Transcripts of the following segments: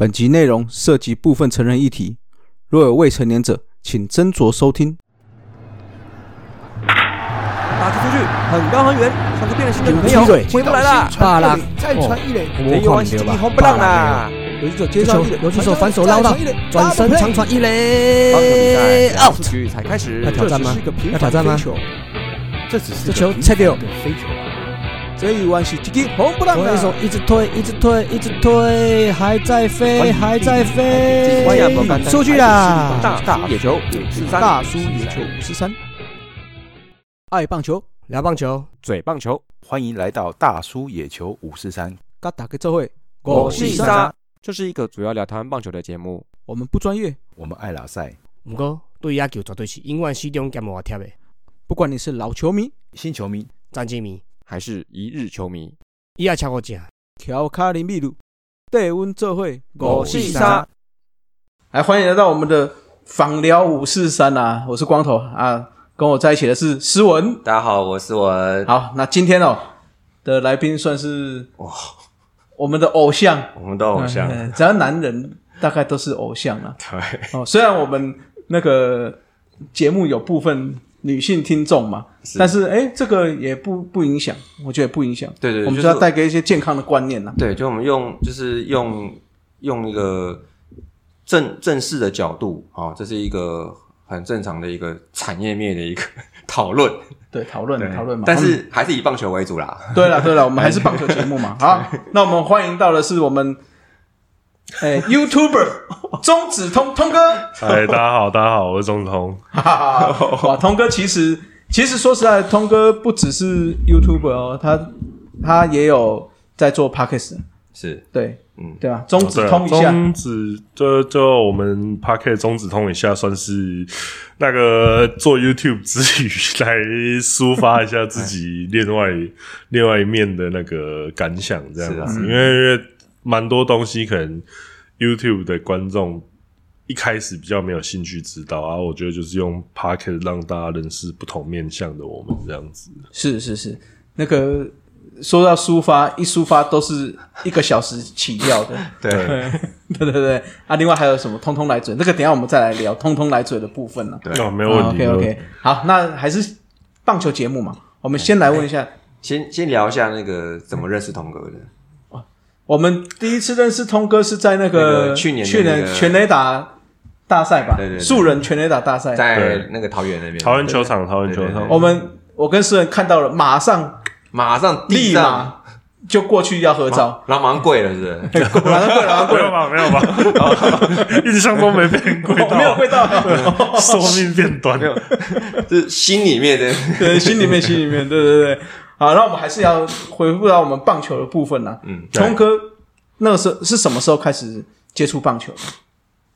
本集内容涉及部分成人议题，若有未成年者，请斟酌收听。打出去，很高很远，像是变了心的女朋友回不来了！大浪再传一垒，没有完西吉红不让啦！游击手接上一垒，游击手反手捞到，转身长传一垒，out。局才开始。要，挑战吗？要挑战吗？这只是这球切掉。个飞球。啊！这一弯是吉吉红不让左一手啊！一直推，一直推，一直推，还在飞，还在飞，出去啦！大叔野球五四三，大叔野球五十三，爱棒球，聊棒球，嘴棒球，欢迎来到大叔野球五四三。嘎打个这会，我是是沙沙，这是一个主要聊台湾棒球的节目。我们不专业，我们爱拉赛不过对野球绝对是永远始终兼无贴的不管你是老球迷、新球迷，战绩迷，还是一日球迷，伊也超过正。乔卡林秘鲁，带温这会，五四三，来欢迎来到我们的访聊五四三啊，我是光头啊，跟我在一起的是诗文。大家好，我是文。好，那今天哦的来宾算是哇，我们的偶像，我们的偶像，嗯只要男人大概都是偶像啊。对，哦，虽然我们那个节目有部分女性听众嘛，是但是哎，这个也不不影响，我觉得不影响。对对，我们就就是要带给一些健康的观念呐、对，就我们用就是用用一个正正式的角度啊、哦，这是一个很正常的一个产业面的一个 讨论，对，讨论讨论嘛。但是还是以棒球为主啦。对了对了，我们还是棒球节目嘛。好，那我们欢迎到的是我们哎 YouTuber 中子通通哥。嗨，大家好，大家好，我是钟通。哈哈哈，哇，通哥其实其实说实在，通哥不只是 YouTuber 哦，他他也有在做 Podcast，是，对嗯，对吧？中子通一下，中子就就我们 p a r k e t 中子通一下，算是那个做 YouTube 之余来抒发一下自己另外另外一面的那个感想，这样子。啊因为蛮多东西可能 YouTube 的观众。一开始比较没有兴趣知道啊，我觉得就是用 Pocket 让大家认识不同面向的我们这样子。是是是，那个说到抒发，一抒发都是一个小时起跳的，对，对 对对。啊，另外还有什么通通来嘴，那个等一下我们再来聊通通来嘴的部分呢、对哦，没有问题。OK OK，好，那还是棒球节目嘛，我们先来问一下，先先聊一下那个怎么认识童哥的。我们第一次认识通哥是在那那个个去年去年全垒打大赛吧，对对对。素人全垒打大赛，在那个桃园那边，桃园球场，桃园球场。我们我跟诗人看到了，马上马上立马就过去要合照，然后马上跪了，是不是？马上跪，马上跪没有吧？没有吧？印象中没变贵到，没有跪到，寿命变短。就是心里面的，对，心里面心里面，对对对。好，那我们还是要回复到我们棒球的部分啦。嗯，聪哥那个时候是什么时候开始接触棒球？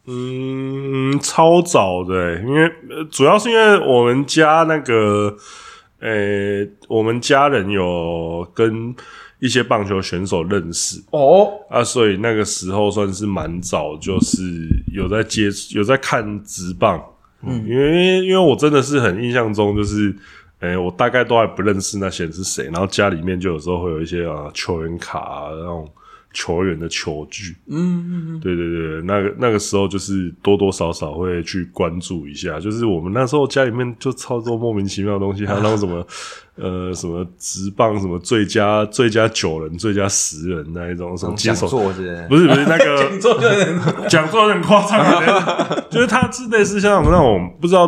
嗯，超早的欸、因为呃主要是因为我们家那个，呃、我们家人有跟一些棒球选手认识哦，啊，所以那个时候算是蛮早，就是有在接有在看直棒。嗯，因为因为我真的是很印象中就是。诶、我大概都还不认识那些人是谁，然后家里面就有时候会有一些啊球员卡啊那种球员的球具，嗯，嗯,嗯对对对，那个那个时候就是多多少少会去关注一下，就是我们那时候家里面就操作莫名其妙的东西，还有那种什么呃什么直棒什么最佳最佳九人、最佳十人那一种什么接讲手，座是不是不是那个 讲座就讲座有点夸张了，就是它是类似像那种不知道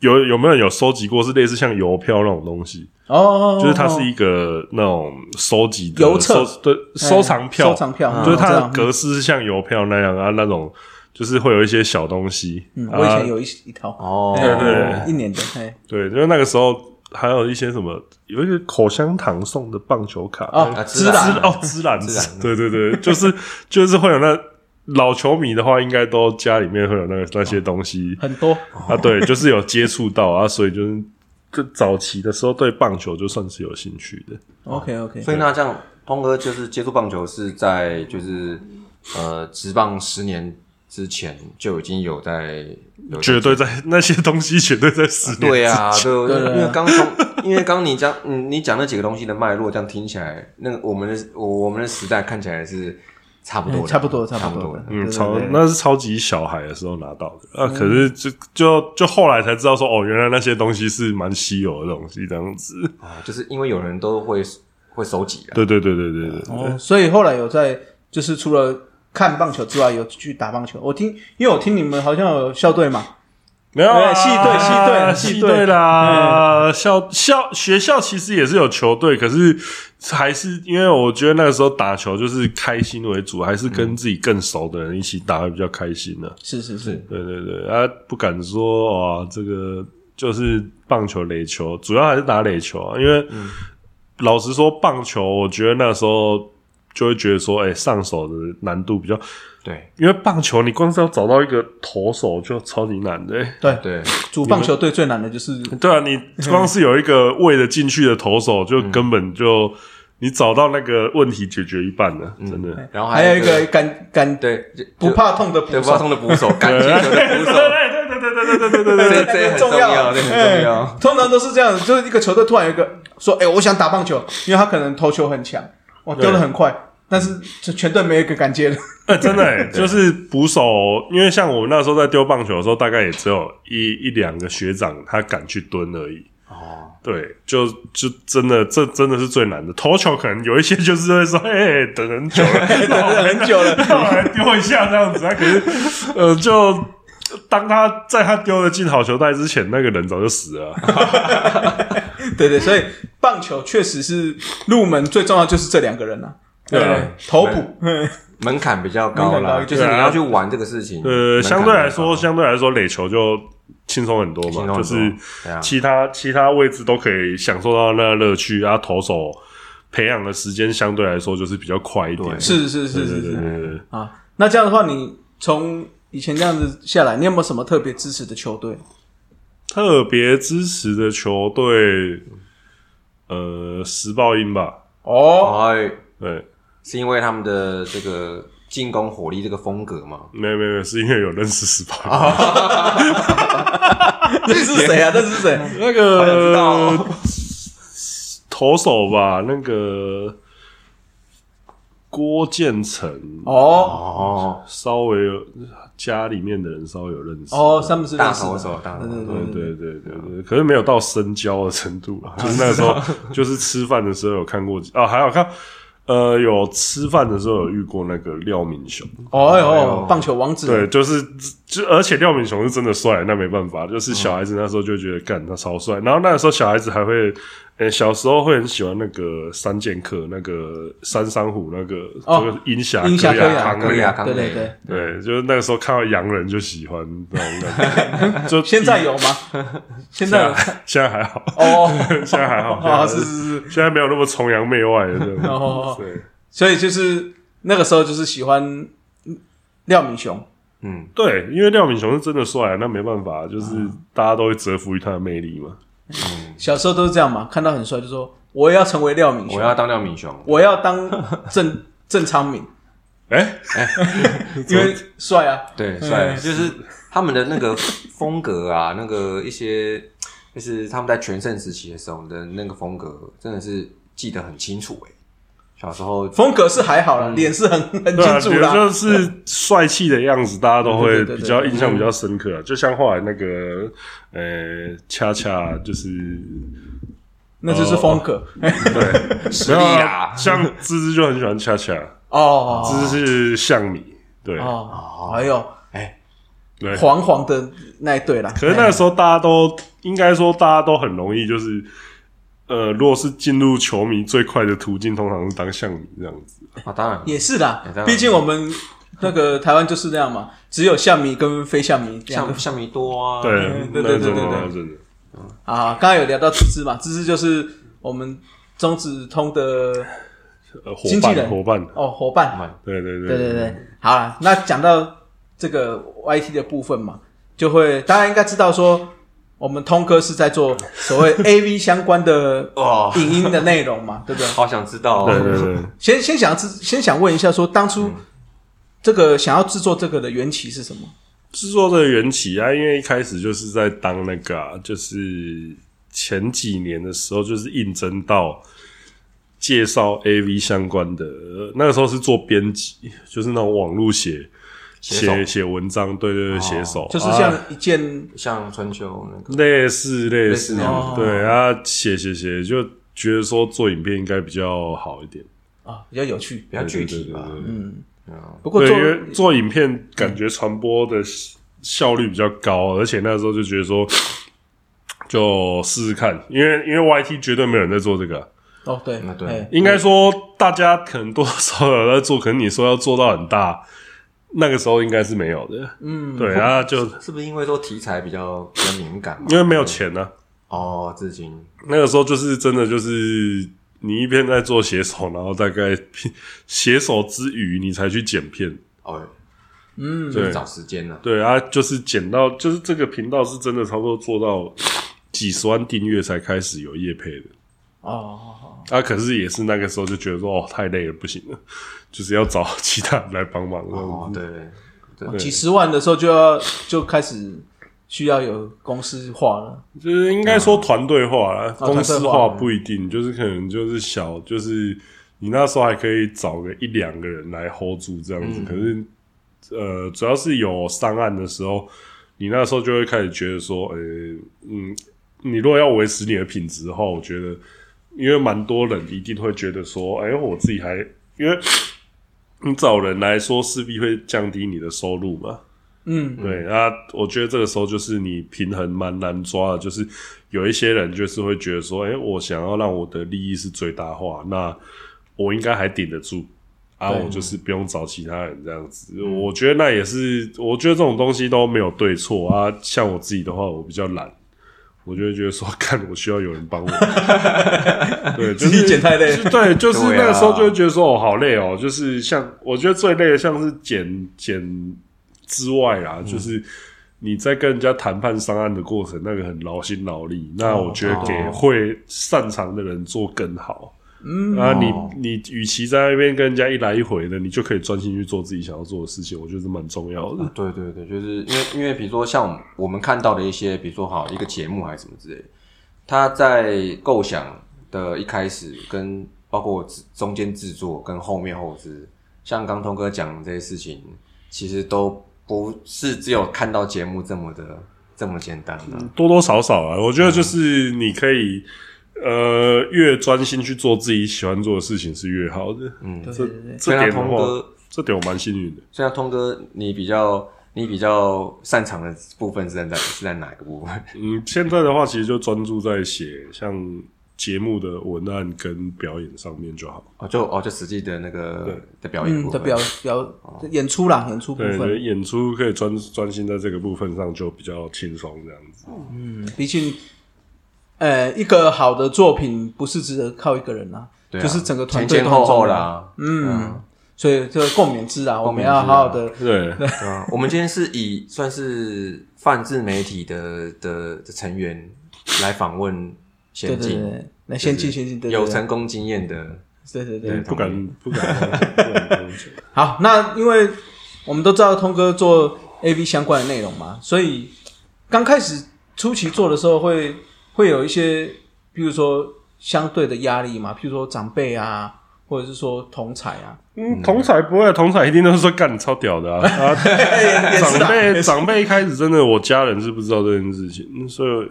有有没有人有收集过，是类似像邮票那种东西，哦，就是它是一个那种收集的邮册。对收藏票，收藏票，就是它的格式是像邮票那样啊，那种就是会有一些小东西。嗯，啊。我以前有一一套，哦，哎对对一年的，哎，对，因为那个时候还有一些什么，有一个口香糖送的棒球卡哦那个芝兰哦，芝兰芝兰对对对，就是 就是会有那老球迷的话，应该都家里面会有那个那些东西。很多，啊，对，就是有接触到啊，所以就是就早期的时候对棒球就算是有兴趣的。OK OK，所以那这样，通哥就是接触棒球是在就是呃，职棒十年之前就已经有在有绝对在那些东西绝对在十年对啊，之前。对，对对因为刚从因为刚你讲嗯，你讲那几个东西的脉络，这样听起来，那个我们的我我们的时代看起来是差不多差不多差差不多。嗯，超那是超级小孩的时候拿到的啊，可是就就就后来才知道说，哦，原来那些东西是蛮稀有的东西，这样子。啊，就是因为有人都会会收集啊。对对对对对对，哦，所以后来有在，就是除了看棒球之外，有去打棒球。我听，因为我听你们好像有校队嘛，没有啊对系队系队系系队。队啦，校校学校其实也是有球队，可是还是因为我觉得那个时候打球就是开心为主，还是跟自己更熟的人一起打会比较开心呢、是是是，对对对，啊，不敢说哇，这个就是棒球、垒球，主要还是打垒球啊。因为、老实说，棒球我觉得那时候就会觉得说，哎、上手的难度比较，对，因为棒球，你光是要找到一个投手就超级难的。对对，主棒球队最难的就是。对啊，你 光是有一个为了进去的投手，就根本就你找到那个问题解决一半了，真的。然后还有一个敢敢对不怕痛的不怕痛的捕手，感接 的捕手。对对对对对对对对对，这很重要，这很重要。通常都是这样，就是一个球队突然一个说：“哎，我想打棒球，因为他可能投球很强，哇，丢的很快。”但是这全队没有一个敢接的。哎、真的、欸，就是捕手，因为像我们那时候在丢棒球的时候，大概也只有一一两个学长他敢去蹲而已。哦，对，就就真的，这真的是最难的。投球可能有一些就是会说，哎、等很久了，等了很久了让我来丢一下这样子。他，可是，呃，就当他在他丢了进好球袋之前，那个人早就死了啊、对对，所以棒球确实是入门最重要，就是这两个人啊。对啊投捕，嗯门槛比较高啦，门槛高就是你要去玩这个事情。呃，相对来说，相对来说，垒球就轻松很多嘛，轻松很多就是对啊其他其他位置都可以享受到那个乐趣，然后投手培养的时间相对来说就是比较快一点。对是是是是是。啊。那这样的话，你从以前这样子下来，你有没有什么特别支持的球队？特别支持的球队，呃，时报鹰吧，哦，哎，对，是因为他们的这个进攻火力这个风格吗？没有没有没有，是因为有认识时报鹰，那是谁啊？这是谁？那个哦投手吧，那个郭建成，哦。哦，稍微有家里面的人稍微有认识。哦，他们是大投手，大投手，对对对对对。可是没有到深交的程度啊，就是那个时候，就是吃饭的时候有看过啊，还好看，呃，有吃饭的时候有遇过那个廖敏雄，哦哎呦，棒球王子，对，就是就而且廖敏雄是真的帅，那没办法，就是小孩子那时候就觉得干他超帅，然后那个时候小孩子还会，呃，小时候会很喜欢那个三剑客，那个三山虎那个哦这个鹰侠鹰侠柯雅康对对对。对，就是那个时候看到洋人就喜欢那种感觉，就现在有吗？现在有现在还好，哦，现在还好，哦，现在是是是，现在没有那么崇洋媚外的这种。哦，对所以就是那个时候就是喜欢廖敏雄，嗯，对，因为廖敏雄是真的帅啊，那没办法，就是大家都会折服于他的魅力嘛。小时候都是这样嘛，看到很帅就说我要成为廖敏雄，我要当廖敏雄，我要当郑 郑昌敏，哎，因为帅啊，对，帅，嗯就是他们的那个风格啊，那个一些，就是他们在全盛时期的时候的那个风格，真的是记得很清楚诶。小时候风格是还好了，脸是很很对啊，比如清楚啦。就是帅气的样子，大家都会对对对对比较印象比较深刻啊。就像后来那个呃，恰恰就是那就是风格对，实力没有啦啊，像芝芝就很喜欢恰恰，哦芝芝是象迷，对哦，还有对。黄黄的那一对啦。可是那个时候大家都应该说大家都很容易就是。呃，如果是进入球迷最快的途径，通常是当象迷这样子。啊，当然。也是啦也当，然。毕竟我们那个台湾就是这样嘛，只有象迷跟非象迷两个像像迷多啊，对，对对对对对啊真的。啊。刚刚有聊到芝芝嘛，芝芝就是我们中子通的呃，伙伴，经纪人。伙伴，哦伙伴。对对对对对对，好了，那讲到这个 YT 的部分嘛，就会大家应该知道说，我们通哥是在做 所谓 AV 相关的 哇，影音的内容嘛，对不对？好想知道哦，对对对，先先想知，先想问一下说，当初这个想要制作这个的缘起是什么？制作这个缘起啊，因为一开始就是在当那个、啊，就是前几年的时候，就是应征到介绍 AV 相关的，呃那个时候是做编辑，就是那种网络写写写写文章，对对对，写手。就是啊。像一件像春秋那个，类似类类似对啊，写写写就觉得说做影片应该比较好一点，啊比较有趣。比较具体吧。嗯，不过做因为做影片感觉传播的效率比较高，而且那时候就觉得说，就试试看，因为因为 YT 绝对没有人在做这个啊、哦对那对。哎应该说大家可能多多少少有在做，可能你说要做到很大，那个时候应该是没有的，嗯对，然后就是不是因为说题材比较比较敏感嘛？因为没有钱呢、哦，至今那个时候就是真的就是你一边在做写手，然后大概写手之余，你才去剪片。哦，嗯对就是找时间了。对啊，就是剪到，就是这个频道是真的差不多做到几十万订阅才开始有业配的。哦啊，可是也是那个时候就觉得说，哦，太累了，不行了，就是要找 其他人来帮忙。这样子哦，对几十万的时候就要就开始需要有公司化了。就是应该说团队化啦，哦公司化化不一定，就是可能就是小，就是你那时候还可以找个一两个人来 hold 住这样子。可是呃，主要是有上岸的时候，你那时候就会开始觉得说，呃，嗯，你如果要维持你的品质的话，我觉得，因为蛮多人一定会觉得说，哎、我自己还因为。你找人来说，势必会降低你的收入嘛？嗯，对啊，我觉得这个时候就是你平衡蛮难抓的，就是有一些人就是会觉得说，哎、我想要让我的利益是最大化，那我应该还顶得住啊，我就是不用找其他人这样子。我觉得那也是，我觉得这种东西都没有对错啊。像我自己的话，我比较懒，我就会觉得说，看我需要有人帮我，对，就自己是剪太累。对，就是那个时候就会觉得说，哦，好累哦。就是像我觉得最累的，像是剪剪之外啦，嗯就是你在跟人家谈判商案的过程，那个很劳心劳力。那我觉得给哦会擅长的人做更好。嗯。啊，你哦。你与其在那边跟人家一来一回的，你就可以专心去做自己想要做的事情，我觉得是蛮重要的。对对对，就是因为因为比如说像我们看到的一些，比如说好一个节目还是什么之类的，他在构想的一开始，跟包括中间制作跟后面后置，像刚通哥讲的这些事情，其实都不是只有看到节目这么的这么简单的、多多少少啊，我觉得就是你可以，呃，越专心去做自己喜欢做的事情是越好的。嗯，这对对对这点的话通哥，这点我蛮幸运的。虽然通哥你比较你比较擅长的部分是在是在哪个部分？嗯，现在的话其实就专注在写像节目的文案跟表演上面就好。哦，就哦就实际的那个的表演部分嗯的表表演出啦，演出部对，分。演出可以专专心在这个部分上，就比较轻松这样子。嗯，毕竟，呃，一个好的作品不是只靠一个人啊，对啊就是整个团队前后后都很重要。啦，嗯，所以这个共勉之啊，我们要好好的。对，对啊，我们今天是以算是泛自媒体的的的成员来访问对先进，对对，那先进先进，对对对有成功经验的，对对对对。不敢不敢不敢。好，那因为我们都知道通哥做 A V 相关的内容嘛，所以刚开始初期做的时候会会有一些，比如说相对的压力嘛，譬如说长辈啊，或者是说同彩啊，嗯，同彩不会，同彩一定都是说干你超屌的啊！啊，长辈长辈一开始真的，我家人是不知道这件事情，所以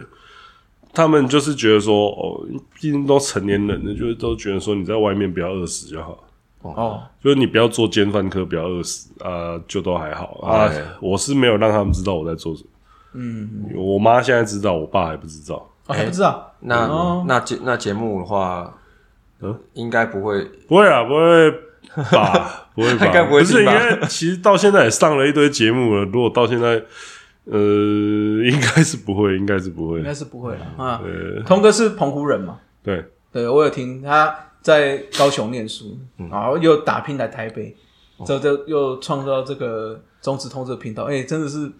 他们就是觉得说，哦，毕竟都成年人了，就是都觉得说你在外面不要饿死就好，哦，就是你不要做奸犯科，不要饿死啊，就都还好。啊哎。我是没有让他们知道我在做什么，嗯，我妈现在知道，我爸还不知道，哦还不知道，那、哦那节那节目的话，嗯应该不会不会啊，不会吧？不会吧？应该不会不是，因为其实到现在也上了一堆节目了。如果到现在，呃，应该是不会，应该是不会应。该是不会了啊。呃，通哥是澎湖人嘛？对，对，我有听他在高雄念书，然后又打拼来台北，之后就又创造这个中职通这个频道，哎，真的是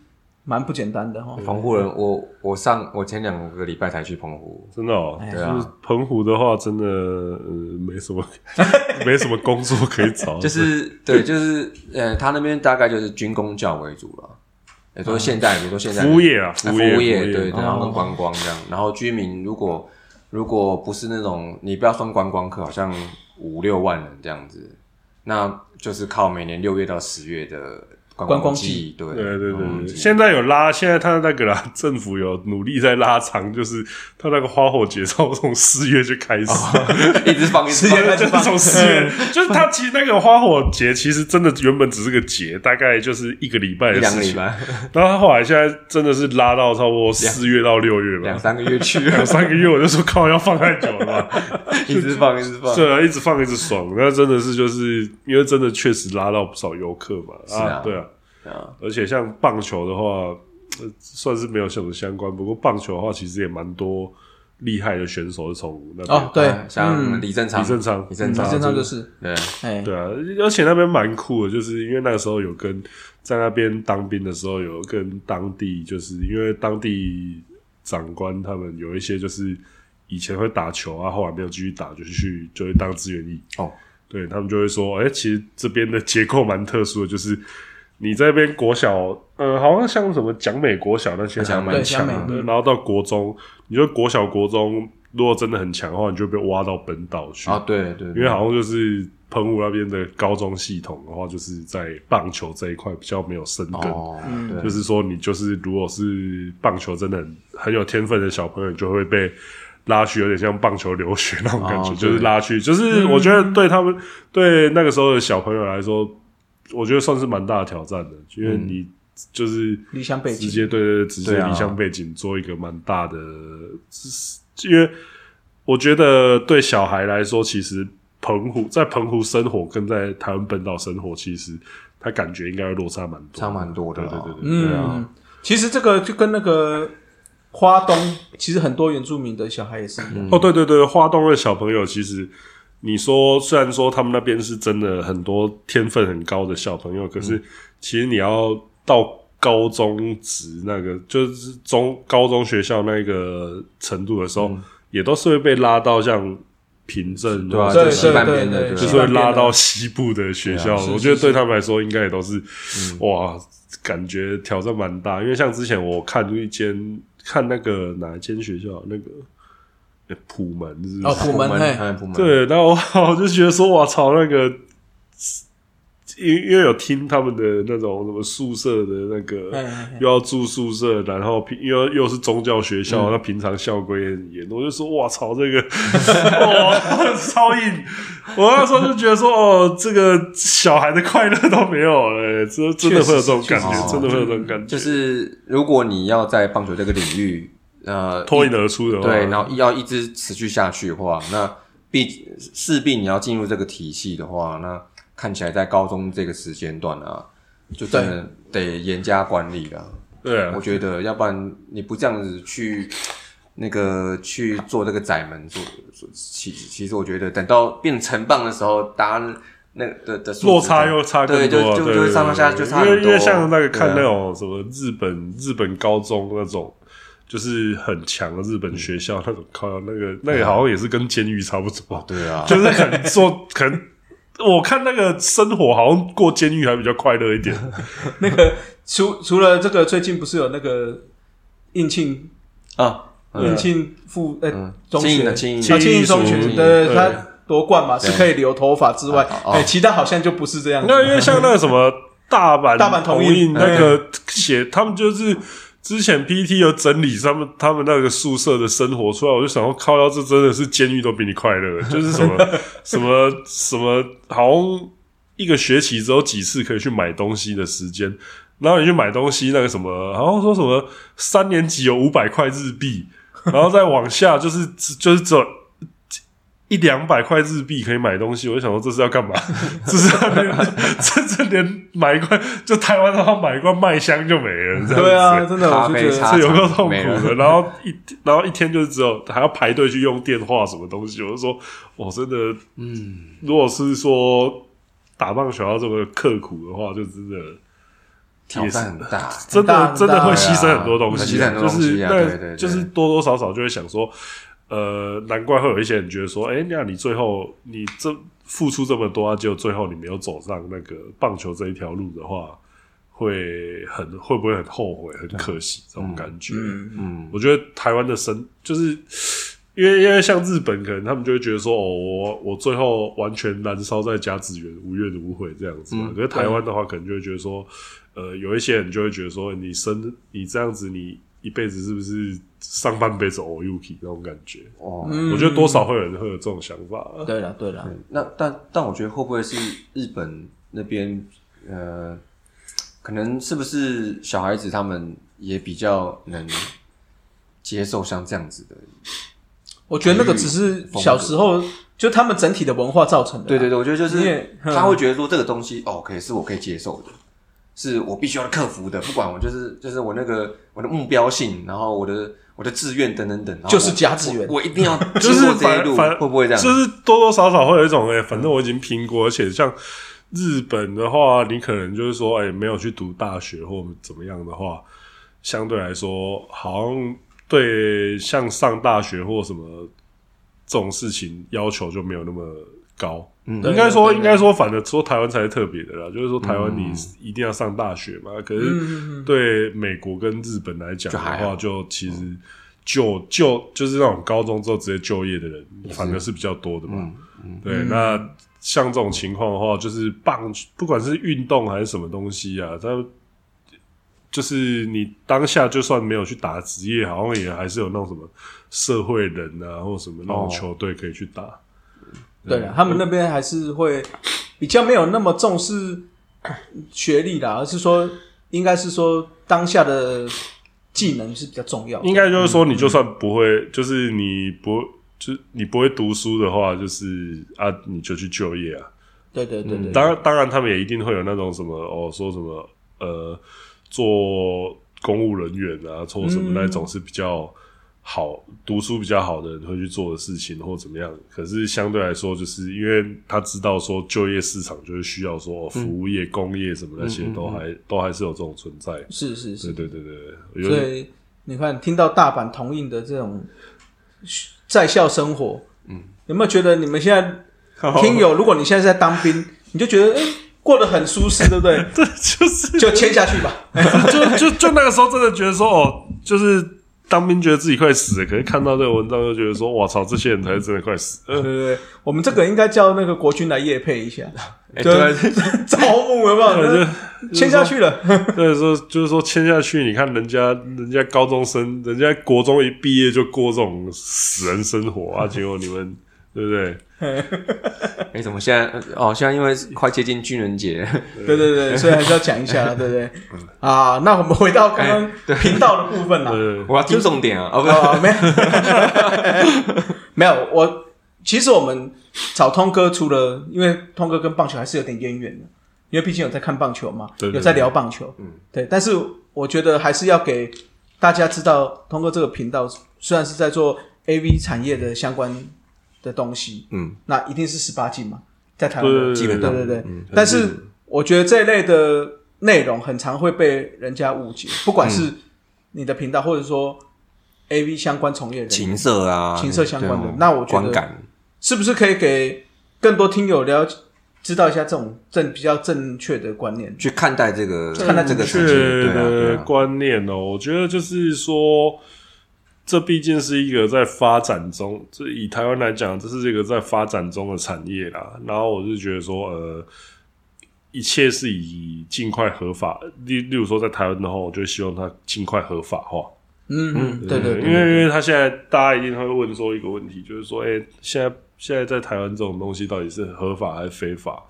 蛮不简单的哈。澎湖人，我我上我前两个礼拜才去澎湖，真的哦。哎对啊。就是澎湖的话，真的呃没什么，没什么工作可以找。就是对，就是呃，他那边大概就是军工教为主了，也就是现在，比如说现在服务业啊，哎服服务业，务业，服务对，哦。然后跟观光这样，然后居民如果如果不是那种你不要算观光客，好像五六万人这样子，那就是靠每年六月到十月的观观光季季，对对对对现在有拉，现在他那个啦，政府有努力在拉长，就是他那个花火节操从四月就开始，一直放一直放，就是从四月，就是他其实那个花火节其实真的原本只是个节，大概就是一个礼拜的事情，两个礼拜，然后他后来现在真的是拉到差不多四月到六月吧，两三个月去两，三个月，我就说靠，要放太久了吧？一直放一直放，对啊，一直放一直爽，那真的是就是因为真的确实拉到不少游客嘛，是啊对啊，啊，而且像棒球的话，呃，算是没有什么相关。不过棒球的话，其实也蛮多厉害的选手是从那边。哦，对啊，像嗯李正昌，李正昌李正昌，李正昌就是，对，哎，对啊，而且那边蛮酷的，就是因为那个时候有跟在那边当兵的时候，有跟当地，就是因为当地长官他们有一些就是以前会打球啊，后来没有继续打，就去就会当志愿役。哦，对他们就会说，哎、其实这边的结构蛮特殊的，就是你在这边国小，呃，好像像什么蒋美国小那些还蒋美蛮强的，美然后到国中，你就国小国中，如果真的很强的话，你就被挖到本岛去。啊，对对，因为好像就是澎湖那边的高中系统的话，就是在棒球这一块比较没有深耕。哦，就是说，你就是如果是棒球真的很很有天分的小朋友，你就会被拉去，有点像棒球留学那种感觉，哦就是拉去，就是我觉得对他们对那个时候的小朋友来说，我觉得算是蛮大的挑战的，因为你就是离乡背景。直接对对对，直接离乡背景做一个蛮大的，因为我觉得对小孩来说，其实澎湖在澎湖生活跟在台湾本岛生活，其实他感觉应该会落差蛮多，差蛮多的哦对对对对，对啊。嗯，其实这个就跟那个花东，其实很多原住民的小孩也是一样。哦，对对对，花东的小朋友其实。你说，虽然说他们那边是真的很多天分很高的小朋友，可是其实你要到高中职那个，就是中高中学校那个程度的时候，也都是会被拉到像平镇，对啊，对就西半对边的，就是会拉到西部的学校。啊我觉得对他们来说，应该也都是、哇，感觉挑战蛮大。因为像之前我看一间看那个哪一间学校，那个诶普门是是？哦，普门嘿，哎，普门，对，然后我就觉得说，哇操，那个，因因为有听他们的那种什么宿舍的那个嘿嘿嘿，又要住宿舍，然后平又又是宗教学校，那平常校规也很严，我就说，哇操，这个 哇超硬！我那时候就觉得说，哦，这个小孩的快乐都没有了，真真的会有这种感觉，真的会有这种感觉，就是如果你要在棒球这个领域，呃，脱颖而出的话，对，然后要一直持续下去的话，那必势必你要进入这个体系的话，那看起来在高中这个时间段啊，就真的得严加管理了。对啊我，觉得，要不然你不这样子去那个去做这个窄门做，做其其实我觉得等到变成棒的时候，大家那的的落差又差更对，多啊，就就就上下就差很多。因为因为像那个看那种什么日本日本高中那种。就是很强的日本学校那种，靠那个那个好像也是跟监狱差不多，对啊，就是可能做可能我看那个生活好像过监狱还比较快乐一点。那个除除了这个，最近不是有那个应庆啊，应庆附呃嗯中学。庆应的庆应啊庆应中学对对。他夺冠嘛是可以留头发之外，哦哎，其他好像就不是这样。那因为像那个什么大阪大阪同同印印那个写，他们就是之前 PPT 有整理他们他们那个宿舍的生活出来，我就想说，靠，要这真的是监狱都比你快乐，就是什么 什么什么，好像一个学期只有几次可以去买东西的时间。然后你去买东西，那个什么，好像说什么三年级有五百块日币，然后再往下就是就是只有一两百块日币可以买东西，我就想说这是要干嘛？这是要连这这连买一罐就台湾的话买一罐麦香就没了，对啊，真的，咖我就觉得是有够痛苦的。然后一然后一天就只有还要排队去用电话什么东西，我就说我真的，嗯，如果是说打棒球要这么刻苦的话，就真的挑战很大。真的真的会牺牲很多东西啊，会牺牲很多东就是对就是多多少少就会想说，呃，难怪会有一些人觉得说，哎，那你最后你这付出这么多啊，结果最后你没有走上那个棒球这一条路的话，会很会不会很后悔、很可惜这种感觉？嗯，嗯，我觉得台湾的生就是因为因为像日本，可能他们就会觉得说，哦，我我最后完全燃烧在甲子园，无怨无悔这样子嘛。嗯可是台湾的话，可能就会觉得说，呃，有一些人就会觉得说，你生你这样子，你一辈子是不是上半辈子 o Yuki 那种感觉？哦，嗯我觉得多少会有人会有这种想法。对了对了，那但但我觉得会不会是日本那边呃，可能是不是小孩子他们也比较能接受像这样子的？我觉得那个只是小时候就他们整体的文化造成的。对对对，我觉得就是他会觉得说这个东西哦，可以是我可以接受的，是我必须要克服的，不管我就是就是我那个我的目标性，然后我的我的志愿等等等，然后就是加志愿我我一定要 经就是过这一路，反会不会这样？就是多多少少会有一种哎、反正我已经拼过，而且像日本的话，你可能就是说哎、没有去读大学或怎么样的话，相对来说好像对像上大学或什么这种事情要求就没有那么高。嗯应该说，应该说，反的说台湾才是特别的啦。就是说，台湾你一定要上大学嘛。可是对美国跟日本来讲的话，就其实就就就是那种高中之后直接就业的人，反而是比较多的嘛。对，那像这种情况的话，就是棒，不管是运动还是什么东西啊，它就是你当下就算没有去打职业，好像也还是有那种什么社会人啊，或什么那种哦球队可以去打。对了，他们那边还是会比较没有那么重视学历啦，而是说应该是说当下的技能是比较重要的。应该就是说，你就算不会，就是你不就是你不会读书的话，就是啊，你就去就业啊。对对对对，当然，当然，他们也一定会有那种什么哦，说什么呃，做公务人员啊，做什么那种是比较好、读书比较好的人会去做的事情，或怎么样。可是相对来说，就是因为他知道说就业市场就是需要说、哦服务业、工业什么那些都还、都还是有这种存在。是是是，对对对对，所以你看，听到大阪同印的这种在校生活，嗯，有没有觉得你们现在听友，如果你现在在当兵，你就觉得哎、诶过得很舒适，对不对？这就是就签下去吧。就就就那个时候真的觉得说，哦，就是当兵觉得自己快死了，可是看到这个文章就觉得说，哇操，这些人才是真的快死了。对对对，我们这个应该叫那个国军来夜配一下，对，招募有没有？签下去了，对，说就是说签下去，你看人家人家高中生，人家国中一毕业就过这种死人生活啊，结果你们对不对？哎，怎么现在哦？现在因为快接近军人节，对对对，所以还是要讲一下，对不对？啊，那我们回到刚刚频道的部分啦。对，我要听重点啊！哦，没有，没有。我其实我们找通哥，除了因为通哥跟棒球还是有点渊源的，因为毕竟有在看棒球嘛，有在聊棒球，嗯，对。但是我觉得还是要给大家知道，通哥这个频道虽然是在做 AV 产业的相关的东西，嗯，那一定是十八禁嘛，在台湾对对基本上对对。对，但是我觉得这一类的内容很常会被人家误解，不管是你的频道，或者说 A V 相关从业人员情色啊，情色相关的那我觉得观感。是不是可以给更多听友了解、知道一下这种正比较正确的观念？去看待这个看待确这个事情，对啊，对的啊，观念哦，我觉得就是说，这毕竟是一个在发展中，这以台湾来讲，这是一个在发展中的产业啦。然后我是觉得说，呃，一切是以尽快合法，例例如说在台湾的话，我就希望它尽快合法化。嗯嗯，对对因对，为因为他现在大家一定会问说一个问题，就是说，哎、现在现在在台湾这种东西到底是合法还是非法？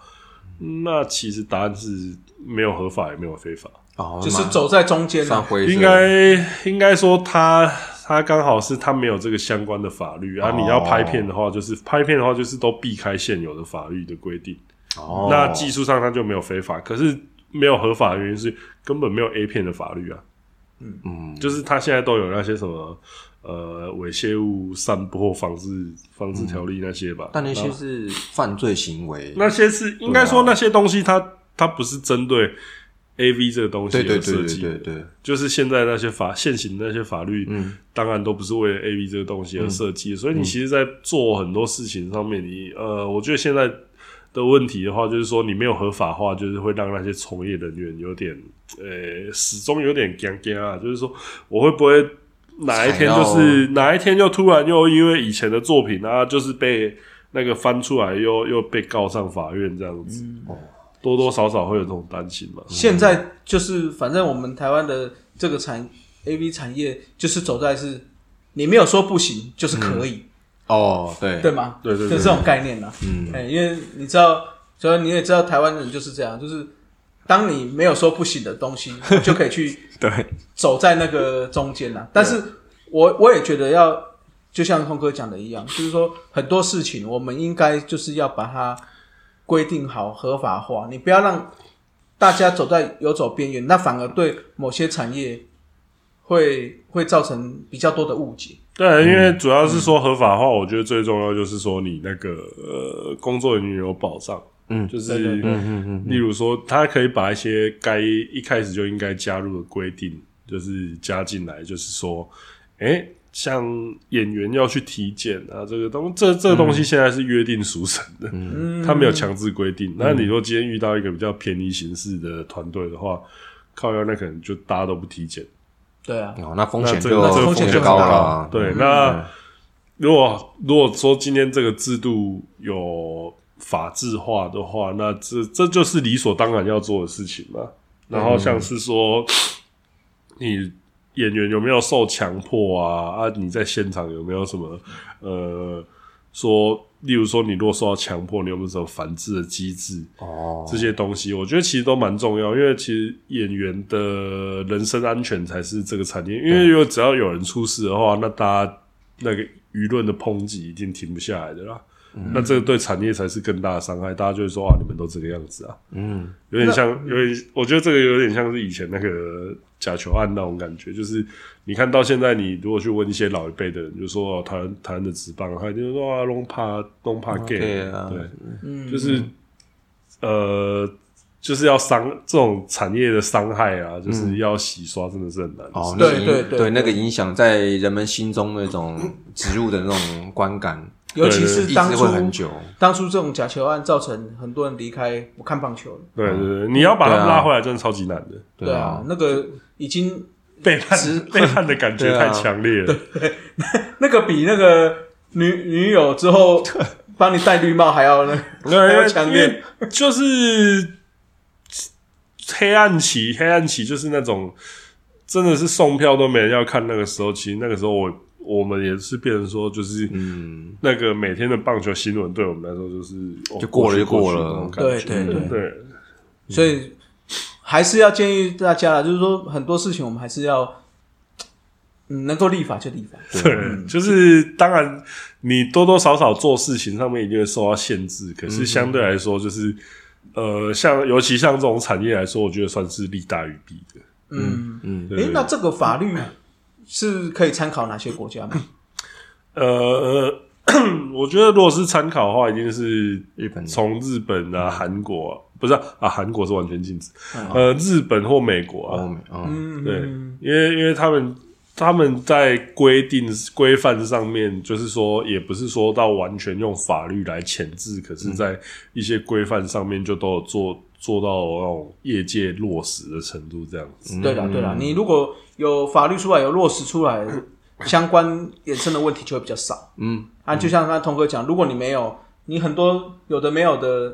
那其实答案是没有合法也没有非法，哦，就是走在中间啊。应该应该说他他刚好是他没有这个相关的法律啊。哦你要拍片的话，就是拍片的话就是都避开现有的法律的规定。哦，那技术上它就没有非法，可是没有合法的原因是根本没有 A 片的法律啊。嗯嗯，就是他现在都有那些什么呃猥亵物散播防治防治条例那些吧，但那些是犯罪行为，那些是应该说那些东西它，它不是针对 A V 这个东西对对而设对对计的，对对，就是现在那些法现行的那些法律，嗯。当然都不是为了 A V 这个东西而设计的，所以你其实，在做很多事情上面，你呃，我觉得现在的问题的话，就是说你没有合法化，就是会让那些从业人员有点呃，始终有点尴尬啊，就是说我会不会哪一天就是哪一天就突然又因为以前的作品啊，就是被那个翻出来又又被告上法院这样子，嗯多多少少会有这种担心嘛。现在就是反正我们台湾的这个产 A V 产业就是走在是，你没有说不行，就是可以，哦，对对吗？对对对就这种概念啦。嗯哎、因为你知道，所以你也知道台湾人就是这样，就是当你没有说不行的东西，就可以去 对，走在那个中间啦。但是我我也觉得要，就像空哥讲的一样，就是说很多事情我们应该就是要把它规定好、合法化，你不要让大家走在游走边缘，那反而对某些产业会会造成比较多的误解。对，因为主要是说合法化，我觉得最重要就是说你那个呃工作人员有保障，嗯。就是对对对。嗯嗯例如说，他可以把一些该一开始就应该加入的规定，就是加进来，就是说，哎、像演员要去体检啊，这个东这这个东西现在是约定俗成的，嗯，他没有强制规定。那你说今天遇到一个比较便宜形式的团队的话，靠腰那可能就大家都不体检，对啊，哦，那风险就个这个风险就高了。啊。对，那如果如果说今天这个制度有法制化的话，那这这就是理所当然要做的事情嘛。然后像是说，你演员有没有受强迫啊？啊，你在现场有没有什么呃说，例如说你如果受到强迫，你有没有什么反制的机制？哦，这些东西，我觉得其实都蛮重要，因为其实演员的人身安全才是这个产业。因为如果只要有人出事的话，那大家那个舆论的抨击一定停不下来的啦。那这个对产业才是更大的伤害，大家就会说啊，你们都这个样子啊，嗯，有点像，有点，我觉得这个有点像是以前那个假球案那种感觉，就是你看到现在，你如果去问一些老一辈的人，就说、哦、台湾台湾的职棒，他就说啊，弄怕弄怕 gay，、对啊。对，嗯，就是呃，就是要伤这种产业的伤害啊，就是要洗刷，真的是很难。哦，对对。对那个影响在人们心中那种植入的那种观感，尤其是当初很久。当初这种假球案造成很多人离开不看棒球了。对对对，你要把他们拉回来，真的超级难的。对啊，，那个已经背叛背叛的感觉太强烈了。对 那个比那个女女友之后 帮你戴绿帽还要那 对，还要强烈。就是黑暗期，黑暗期就是那种真的是送票都没人要看。那个时候，其实那个时候我我们也是变成说，就是嗯，那个每天的棒球新闻对我们来说就是哦就过了就过了那种感觉。对对对。对。所以还是要建议大家啦，就是说很多事情我们还是要，嗯，能够立法就立法。对，就是当然你多多少少做事情上面一定会受到限制，可是相对来说就是。呃，像尤其像这种产业来说，我觉得算是利大于弊的。嗯，嗯对。诶，那这个法律是可以参考哪些国家吗？呃，呃 我觉得如果是参考的话，一定是日本从日本啊、韩国啊、不是啊，啊韩国是完全禁止。嗯呃，日本或美国啊，嗯，嗯，对，因为因为他们他们在规定规范上面，就是说也不是说到完全用法律来钳制，可是在一些规范上面就都有做做到那种业界落实的程度，这样子。对了对了，你如果有法律出来有落实出来，相关衍生的问题就会比较少。嗯，啊，就像刚才童哥讲，如果你没有，你很多有的没有的，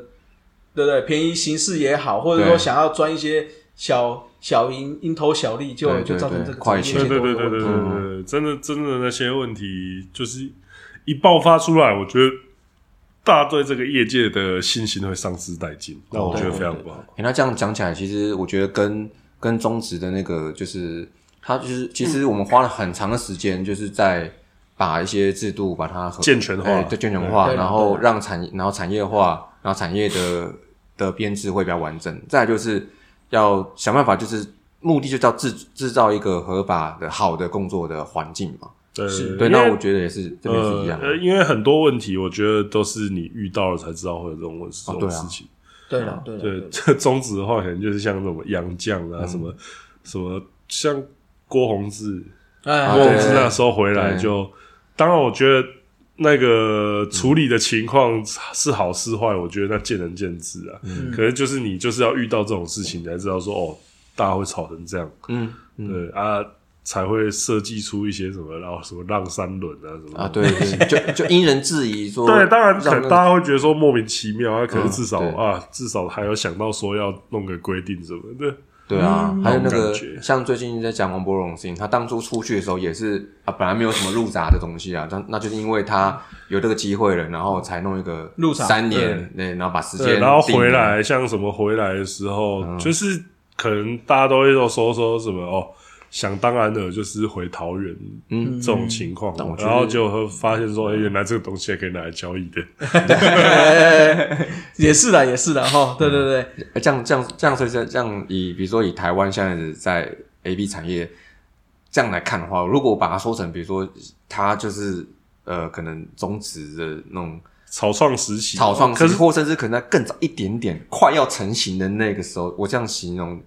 对不对？便宜形式也好，或者说想要赚一些小小蝇蝇头小利，就就造成这个对快钱对对对对对真的真的那些问题，就是一爆发出来，我觉得大家对这个业界的信心会丧失殆尽，那我觉得非常不好。诶那这样讲起来，其实我觉得跟跟中职的那个，就是他就是其实我们花了很长的时间，就是在把一些制度把它健全化哎对健全化，然后让产然后产业化，然后产业的的编制会比较完整。再来就是要想办法，就是目的就叫制制造一个合法的好的工作的环境嘛。对对，那我觉得也是这边是一样的。呃，因为很多问题，我觉得都是你遇到了才知道会有这种问这哦对啊种事情。对了对了对这 宗旨的话，可能就是像什么杨绛啊，什么什么，像郭宏志，哎，郭宏志那时候回来就，当然我觉得那个处理的情况是好是坏，我觉得那见仁见智啊。嗯可是就是你就是要遇到这种事情，你才知道说哦，大家会吵成这样。嗯，对啊，才会设计出一些什么，然后什么让三轮啊什么啊，对对，就就因人质疑说，对，当然大家会觉得说莫名其妙啊，可是嗯至少、对啊，至少还有想到说要弄个规定什么的。对啊，还有那个像最近在讲王柏荣的事情，他当初出去的时候也是啊，本来没有什么入闸的东西啊，但那就是因为他有这个机会了，然后才弄一个入闸三年，对，然后把时，间然后回来像什么回来的时候，嗯。就是可能大家都会说说说什么哦，想当然的就是回桃园，嗯。这种情况然后就会发现说，哎，原来这个东西还可以拿来交易的。也是的，也是的哈。对对对，呃这样这样这样，所以这这样以比如说以台湾现在的在 A B 产业这样来看的话，如果把它说成，比如说它就是呃可能中职的那种草创时期，草创时期，可是或甚至可能在更早一点点，快要成型的那个时候，我这样形容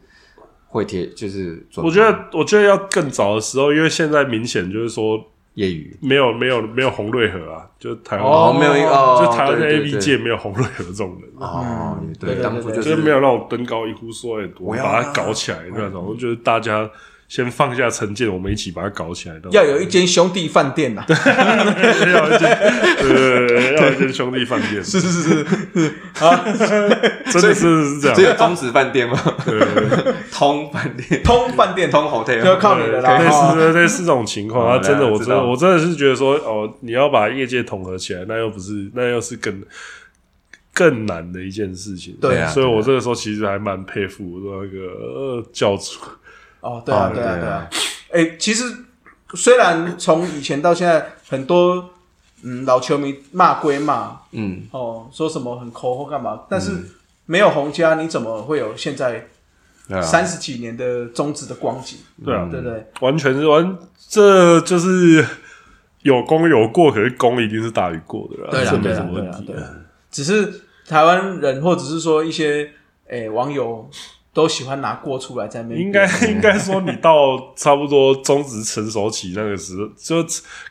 会贴就是准。我觉得，我觉得要更早的时候，因为现在明显就是说业余没有没有没有红瑞和啊，就台湾、哦，没有一个哦，就台湾的 A B 界没有红瑞和这种人。哦，对，当初就就是是没有那种登高一呼说哎，我我要把它搞起来那种。我觉得大家先放下成见，我们一起把它搞起来。要有一间兄弟饭店 呐。要有一间，对，要有一间兄弟饭店，是是是是啊，真的是是这样只。有中职饭店吗？对对对通饭店，通饭店通 hotel，就要靠你了啦。类哈似类似这种情况，哦啊，真的，我真的知道我真的是觉得说，哦，你要把业界统合起来，那又不是，那又是更更难的一件事情。对啊所以我对啊这个时候其实还蛮佩服那个呃教主。哦，对啊，哦对啊，对啊。哎，其实虽然从以前到现在，很多嗯老球迷骂归骂嗯，哦，说什么很抠或干嘛，但是没有洪家，你怎么会有现在三十几年的中职的光景？对啊，对不对？完全是完，这就是有功有过，可是功一定是大于过的啦，这没什么对啦对问题只是台湾人或者是说一些诶网友都喜欢拿锅出来在那边应该 应该说，你到差不多中职成熟期那个时候，就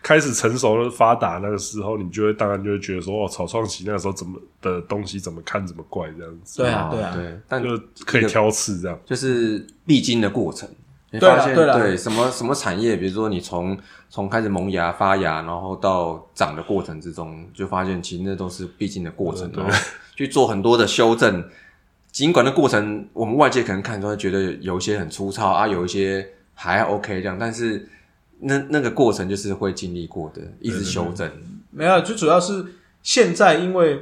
开始成熟的发达那个时候，你就会当然就会觉得说，哦，草创期那个时候怎么的东西怎么看怎么怪这样子，对啊对啊对，但就可以挑刺这样。就是必经的过程。你对啦发现对啦对什么什么产业，比如说你从从开始萌芽发芽，然后到长的过程之中，就发现其实那都是必经的过程，对然后去做很多的修正。尽管那过程我们外界可能看都会觉得有一些很粗糙啊，有一些还 OK 这样，但是那那个过程就是会经历过的，一直修正。没有，最主要是现在因为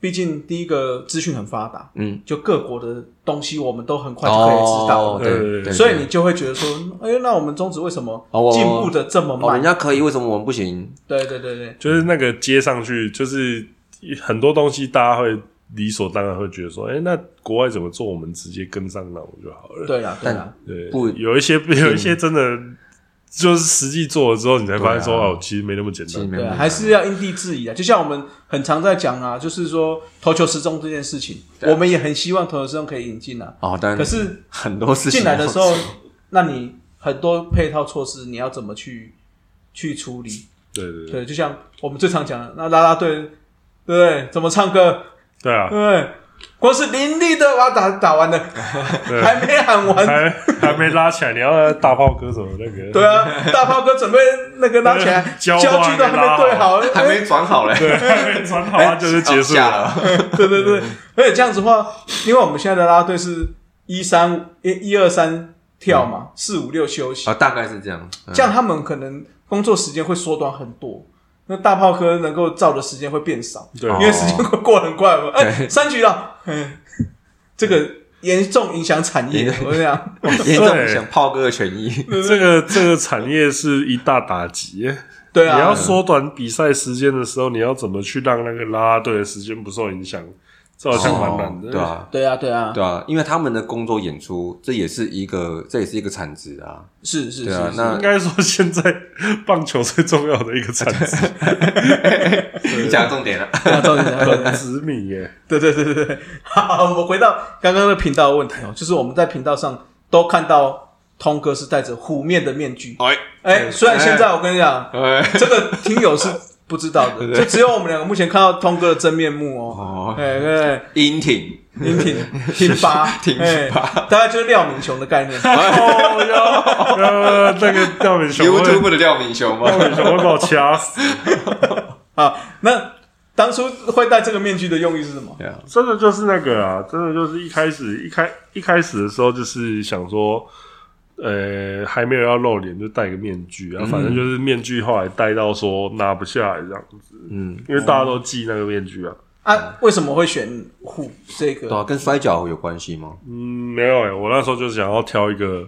毕竟第一个资讯很发达，嗯，就各国的东西我们都很快就可以知道。哦对对对，所以你就会觉得说，哎，那我们中职为什么进步的这么哦，慢？人家可以，为什么我们不行？对对对对，就是那个接上去，就是很多东西大家会理所当然会觉得说，哎、那国外怎么做，我们直接跟上那我就好了。对啊对啊，对，不有一些有一些真的就是实际做了之后，你才发现说，啊哦，其实没那么简单。对还是要因地制宜啊。就像我们很常在讲啊，就是说投球失踪这件事情，我们也很希望投球失踪可以引进啊。哦，但可是很多事情进来的时候，那你很多配套措施，你要怎么去去处理？对对对对，就像我们最常讲的，那啦啦队，对不对？怎么唱歌？对啊对？光是林立的哇打打完了，还没喊完。还还没拉起来，你要大炮哥什么那个？对啊，大炮哥准备那个拉起来，交焦距都还没对好，还没转好嘞，对，还没转好，它就是结束了。对对对，而且这样子的话，因为我们现在的啦啦队是一三一一二三跳嘛，四五六休息啊，，大概是这样。嗯这样他们可能工作时间会缩短很多。那大炮哥能够照的时间会变少，对哦因为时间会过得很快嘛。哎，三局了，嗯，这个严重影响产业。我跟你讲，严重影响炮哥的权益。这个这个产业是一大打击。对啊，你要缩短比赛时间的时候，你要怎么去让那个啦啦队的时间不受影响？这好像蛮难的。哦对啊，对啊，对啊，对啊，因为他们的工作演出，这也是一个，这也是一个产值啊。是是是，啊那应该说现在棒球最重要的一个产值，你讲重点了。重点要重点很执迷耶。对对对对对，好，我们回到刚刚的频道的问题哦，就是我们在频道上都看到通哥是戴着虎面的面具。哎，哎，虽然现在我跟你讲，哎，这个听友是不知道的，就只有我们两个目前看到通哥的真面目哦。哦，哎对，英挺，英挺 挺拔，挺拔大概就是廖敏雄的概念。哦哟，呃，那个廖敏雄会，YouTube 的廖明雄吗？廖敏雄会把我掐死。啊，那当初会戴这个面具的用意是什么？真的就是那个啊，真的就是一开始一开一开始的时候，就是想说，呃，还没有要露脸，就戴个面具啊，反正就是面具，后来戴到说拿不下来这样子，嗯，因为大家都系那个面具啊。啊，为什么会选虎这个？对啊，跟摔跤有关系吗？嗯，没有诶、我那时候就是想要挑一个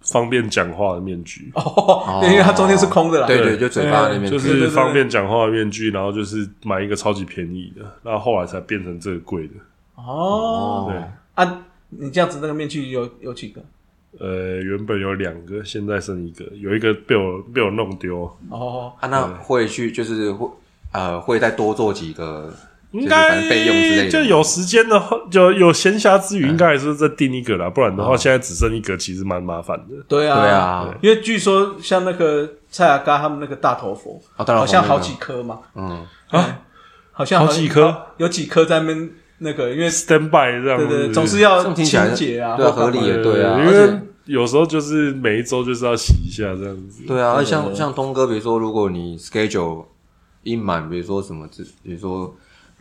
方便讲话的面具，哦，因为它中间是空的啦。对对，就嘴巴那边，就是方便讲话的面具，然后就是买一个超级便宜的，然后后来才变成这个贵的。哦，对，啊，你这样子那个面具有有几个？呃，原本有两个，现在剩一个，有一个被我被我弄丢。哦，啊，那会去就是会呃会再多做几个，应该就是备用之类的就有时间的话，就有闲暇之余，应该还是再订一个啦。不然的话，现在只剩一个，其实蛮麻烦的。对啊，对，啊，因为据说像那个蔡雅嘎他们那个大头佛，好像好红几颗嘛，嗯，好像好几颗，有几颗在那边那个，因为 stand by 这样子，对对，总是这要清洁啊，对合理也对啊因为有时候就是每一周就是要洗一下这样子。对啊，而像像东哥，比如说如果你 schedule 一满，比如说什么，比如说。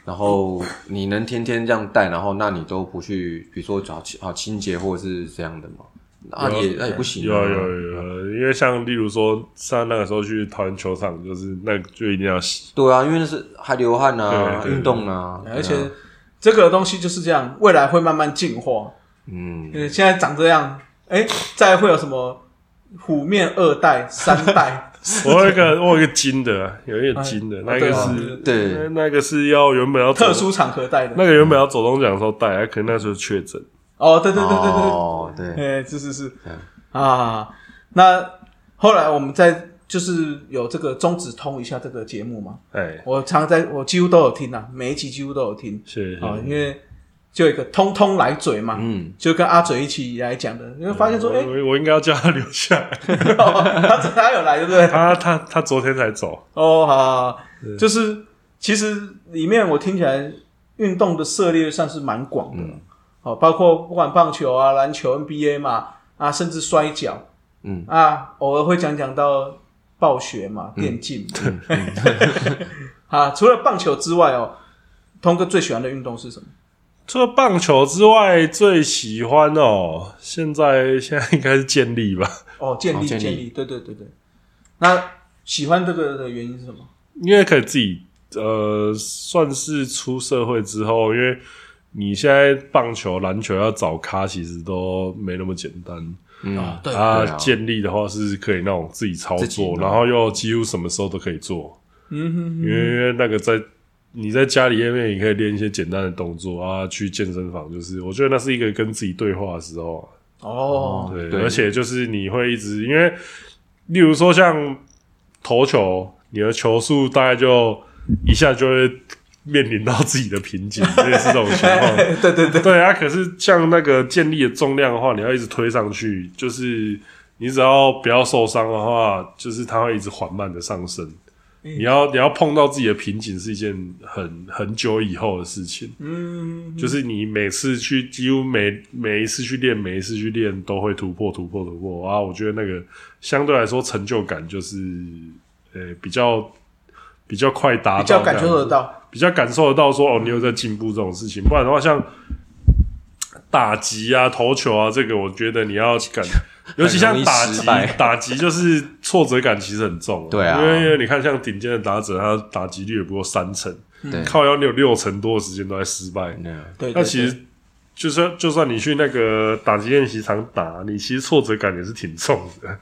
然后你能天天这样带，然后那你都不去，比如说找清啊清洁或者是这样的嘛？那也那也不行、啊。有有有有，因为像例如说，像那个时候去桃园球场，就是那就一定要洗。对啊，因为那是还流汗啊，运动啊，而且啊这个东西就是这样，未来会慢慢进化。嗯，呃，现在长这样，哎，再会有什么虎面二代、三代？我有一个我有一个金的啊，有一个金的，那个哎对啊是对那个是要原本要特殊场合戴的。那个原本要走中奖的时候戴，啊可能那时候确诊。哦，对对对对对哦，对，对，哎，是是是嗯啊。那后来我们在就是有这个中指通一下这个节目嘛，哎，我常在我几乎都有听啊，每一集几乎都有听。谢谢。啊，因为就有一个通通来嘴嘛，嗯，就跟阿嘴一起来讲的，因为发现说，哎，我我应该要叫他留下来。他他有来，对不对？他他他昨天才走。哦，好好，好。就是其实里面我听起来运动的涉猎算是蛮广的，嗯。哦，包括不管棒球啊、篮球、NBA 嘛，啊，甚至摔跤，嗯。啊，偶尔会讲讲到暴雪嘛、嗯电竞嘛，啊，除了棒球之外哦，通哥最喜欢的运动是什么？除了棒球之外，最喜欢哦，现在现在应该是健力吧，哦，建立，哦健力健力，对对对对。那喜欢这个的原因是什么？因为可以自己呃，算是出社会之后，因为你现在棒球、篮球要找咖，其实都没那么简单。嗯，对啊，建立的话是可以那种自己操作，然后又几乎什么时候都可以做，嗯哼因为因为那个在你在家里面也可以练一些简单的动作啊，去健身房就是我觉得那是一个跟自己对话的时候啊、哦，对，对。而且就是你会一直因为，例如说像投球，你的球速大概就一下就会面临到自己的瓶颈，类似这种情况。对对对，对啊，可是像那个建立的重量的话，你要一直推上去，就是你只要不要受伤的话，就是它会一直缓慢的上升。你要你要碰到自己的瓶颈是一件很很久以后的事情，嗯，就是你每次去几乎每每一次去练，每一次去练都会突破突破突破啊！我觉得那个相对来说成就感就是呃比较比较快达到，比较感受得，到。比较感受得到说哦你有在进步这种事情，不然的话像打击啊、投球啊，这个我觉得你要感，尤其像打击 打击就是挫折感其实很重、对啊。因为因为你看像顶尖的打者，他打击率也不过三成，对，靠腰你有六成多的时间都在失败，对对，对那其实就算就算你去那个打击练习场打，你其实挫折感也是挺重的。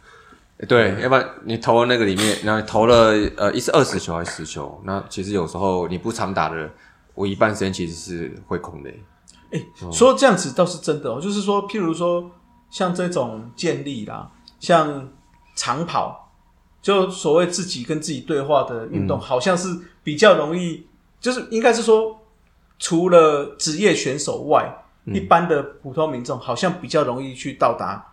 对，要不然你投了那个里面，然后投了呃一是二十球还是十球，那其实有时候你不常打的，我一半时间其实是会空的。说这样子倒是真的哦，就是说，譬如说像这种建立啦，像长跑，就所谓自己跟自己对话的运动，好像是比较容易，就是应该是说，除了职业选手外，一般的普通民众好像比较容易去到达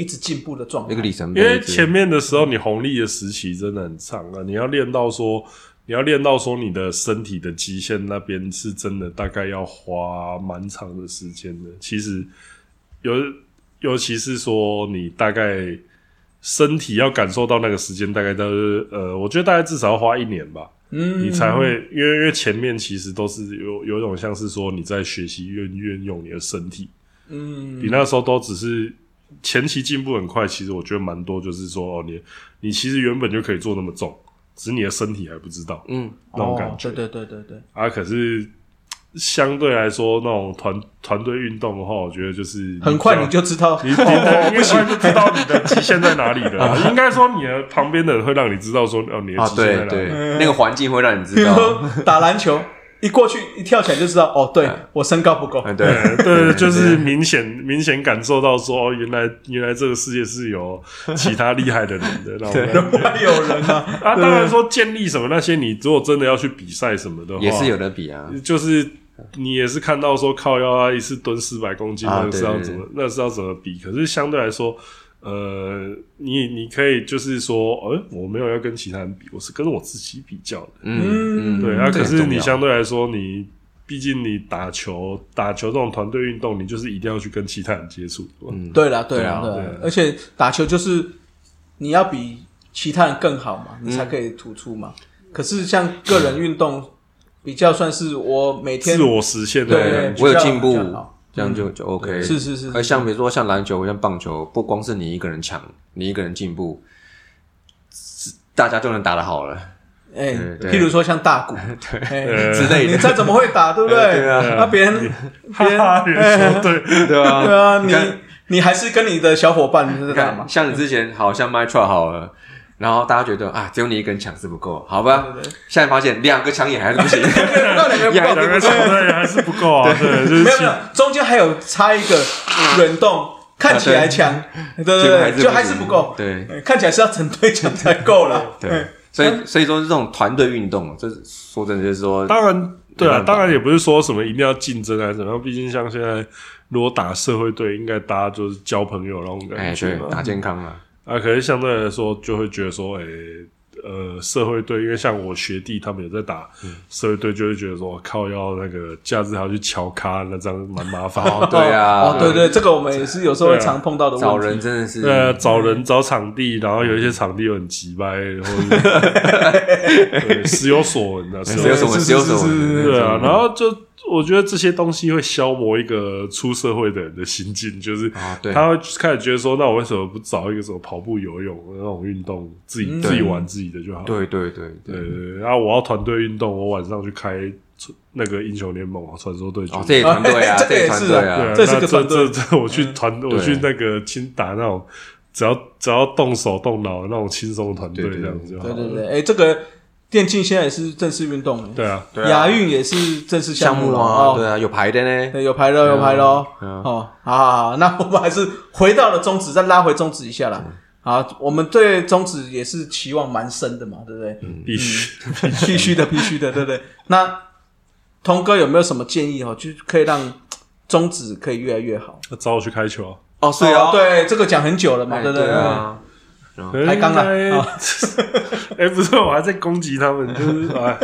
一直进步的状态。那个里程因碑，为前面的时候你红利的时期真的很长啊，你要练到说你要练到说你的身体的极限那边是真的，大概要花蛮长的时间的。其实尤尤其是说你大概身体要感受到那个时间，大概都是呃，我觉得大概至少要花一年吧。嗯，你才会，因为因为前面其实都是有有一种像是说你在学习运运用你的身体，嗯，你那时候都只是前期进步很快，其实我觉得蛮多，就是说哦，你你其实原本就可以做那么重，只是你的身体还不知道嗯，那种感觉、哦对对对对对，啊。可是相对来说，那种团团队运动的话，我觉得就是很快你就知道，你你哦你很快就知道你的极限在哪里了。应该说，你的旁边的人会让你知道说，哦，你的啊，极限在哪里。对，那个环境会让你知道，打篮球，一过去一跳起来就知道，哦，对我身高不够，嗯，对。对对，就是明显明显感受到说，哦，原来原来这个世界是有其他厉害的人的那种感觉。还有人啊，啊，当然说建立什么那些，你如果真的要去比赛什么的话，也是有的比啊，就是你也是看到说靠腰啊，一次蹲四百公斤，啊那是要对对。怎么那是要怎么比？可是相对来说，呃，你你可以就是说，呃，我没有要跟其他人比，我是跟我自己比较的。嗯嗯，对啊，可是你相对来说，你毕竟你打球打球这种团队运动，你就是一定要去跟其他人接触。嗯。对啦对啦对而且打球就是你要比其他人更好嘛，你才可以突出嘛。可是像个人运动，比较算是我每天自我实现的对我有进步这样就就 OK。是是是，而像比如说像篮球、像棒球，不光是你一个人强，你一个人进步，大家就能打得好了。哎，对对譬如说像大鼓，哎之类的你再怎么会打，对不对？对啊那别人 别人对，对啊对啊，你看你还是跟你的小伙伴在你打嘛看，。像你之前好像 My Try 好了，然后大家觉得啊，只有你一个人抢是不够，好吧？对对对。现在发现两个抢也还是不行，那两个不够 也还是两个球队还是不够啊，对，就是没有没有，中间还有插一个软洞，看起来强，对。对对，就还是不够。对。哎看起来是要整队强才够了。对，所以所以说这种团队运动，这说真的就是说，当然，对啊，当然也不是说什么一定要竞争还是怎么样，毕竟像现在如果打社会队，应该大家就是交朋友那种感觉嘛，。打健康啊，啊，可是相对来说，就会觉得说，诶、呃，社会队，因为像我学弟他们有在打嗯社会队，就会觉得说，靠，要那个假日还要去敲咖，那这样蛮麻烦。哦对啊哦，对对，这个我们也是有时候会常碰到的找问题。人真的是呃，找人找场地，然后有一些场地又很急掰，或者 对时有所闻的，时有所闻，时有什是是么，是。对啊，然后就我觉得这些东西会消磨一个出社会的人的心境，就是他会开始觉得说，那我为什么不找一个什么跑步、游泳的那种运动，自己、自己玩自己的就好？对对对对。然后我要团队运动，我晚上去开那个英雄联盟、传说对决。哦，这也团队啊，这个也是啊这是那个团队。这这我去团，我去那个轻打那种，只要只要动手动脑的那种轻松的团队这样子就好了。对对对，哎，这个电竞现在也是正式运动，对啊，对啊亚运也是正式项目目了啊，对哦。啊，有牌的呢，对有牌了，有牌了哦。好好好，那我们还是回到了中指，再拉回中指一下啦。好，我们对中指也是期望蛮深的嘛，对不对？必须。必须的，必须的，对不对？那童哥有没有什么建议哦，就可以让中指可以越来越好？那找我去开球啊！哦，是啊，对，这个讲很久了嘛，哎对不对？对啊，抬杠了应该啊 哎，不是，我还在攻击他们，就是哎，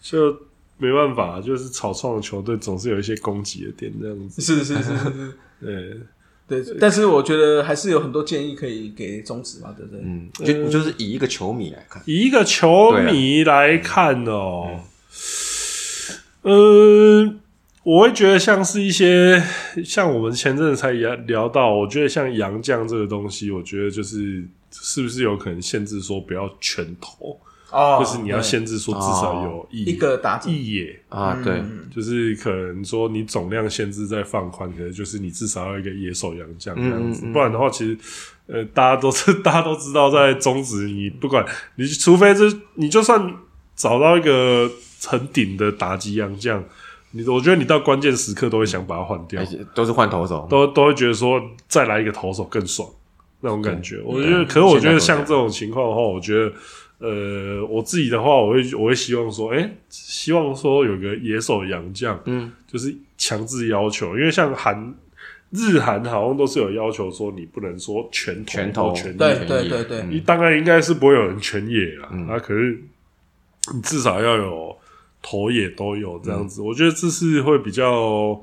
就就没办法，就是草创的球队总是有一些攻击的点，这样子。是是是是是，对，对。但是我觉得还是有很多建议可以给中指嘛，对不对？嗯，就就是以一个球迷来看，以一个球迷来看哦，嗯，我会觉得像是一些像我们前阵子才聊聊到，我觉得像洋将这个东西，我觉得就是是不是有可能限制说不要全投，哦就是你要限制说至少有一一个打者，一野。啊，对，就是可能说你总量限制在放宽，可能就是你至少要一个野手洋将这样子，嗯嗯嗯。不然的话，其实呃大家都是 大家都知道，在中职你不管你除非是你就算找到一个很顶的打击洋将，你我觉得你到关键时刻都会想把它换掉。而，且都是换投手，都都会觉得说再来一个投手更爽那种感觉。我觉得，可是我觉得像这种情况的话，我觉得。呃，我自己的话，我会我会希望说，哎、希望说有个野手洋将，嗯，就是强制要求，因为像韩日韩好像都是有要求说你不能说全投全投全对野，对对对，你当然应该是不会有人全野了，嗯。啊，可是你至少要有头也都有这样子。嗯我觉得这是会比较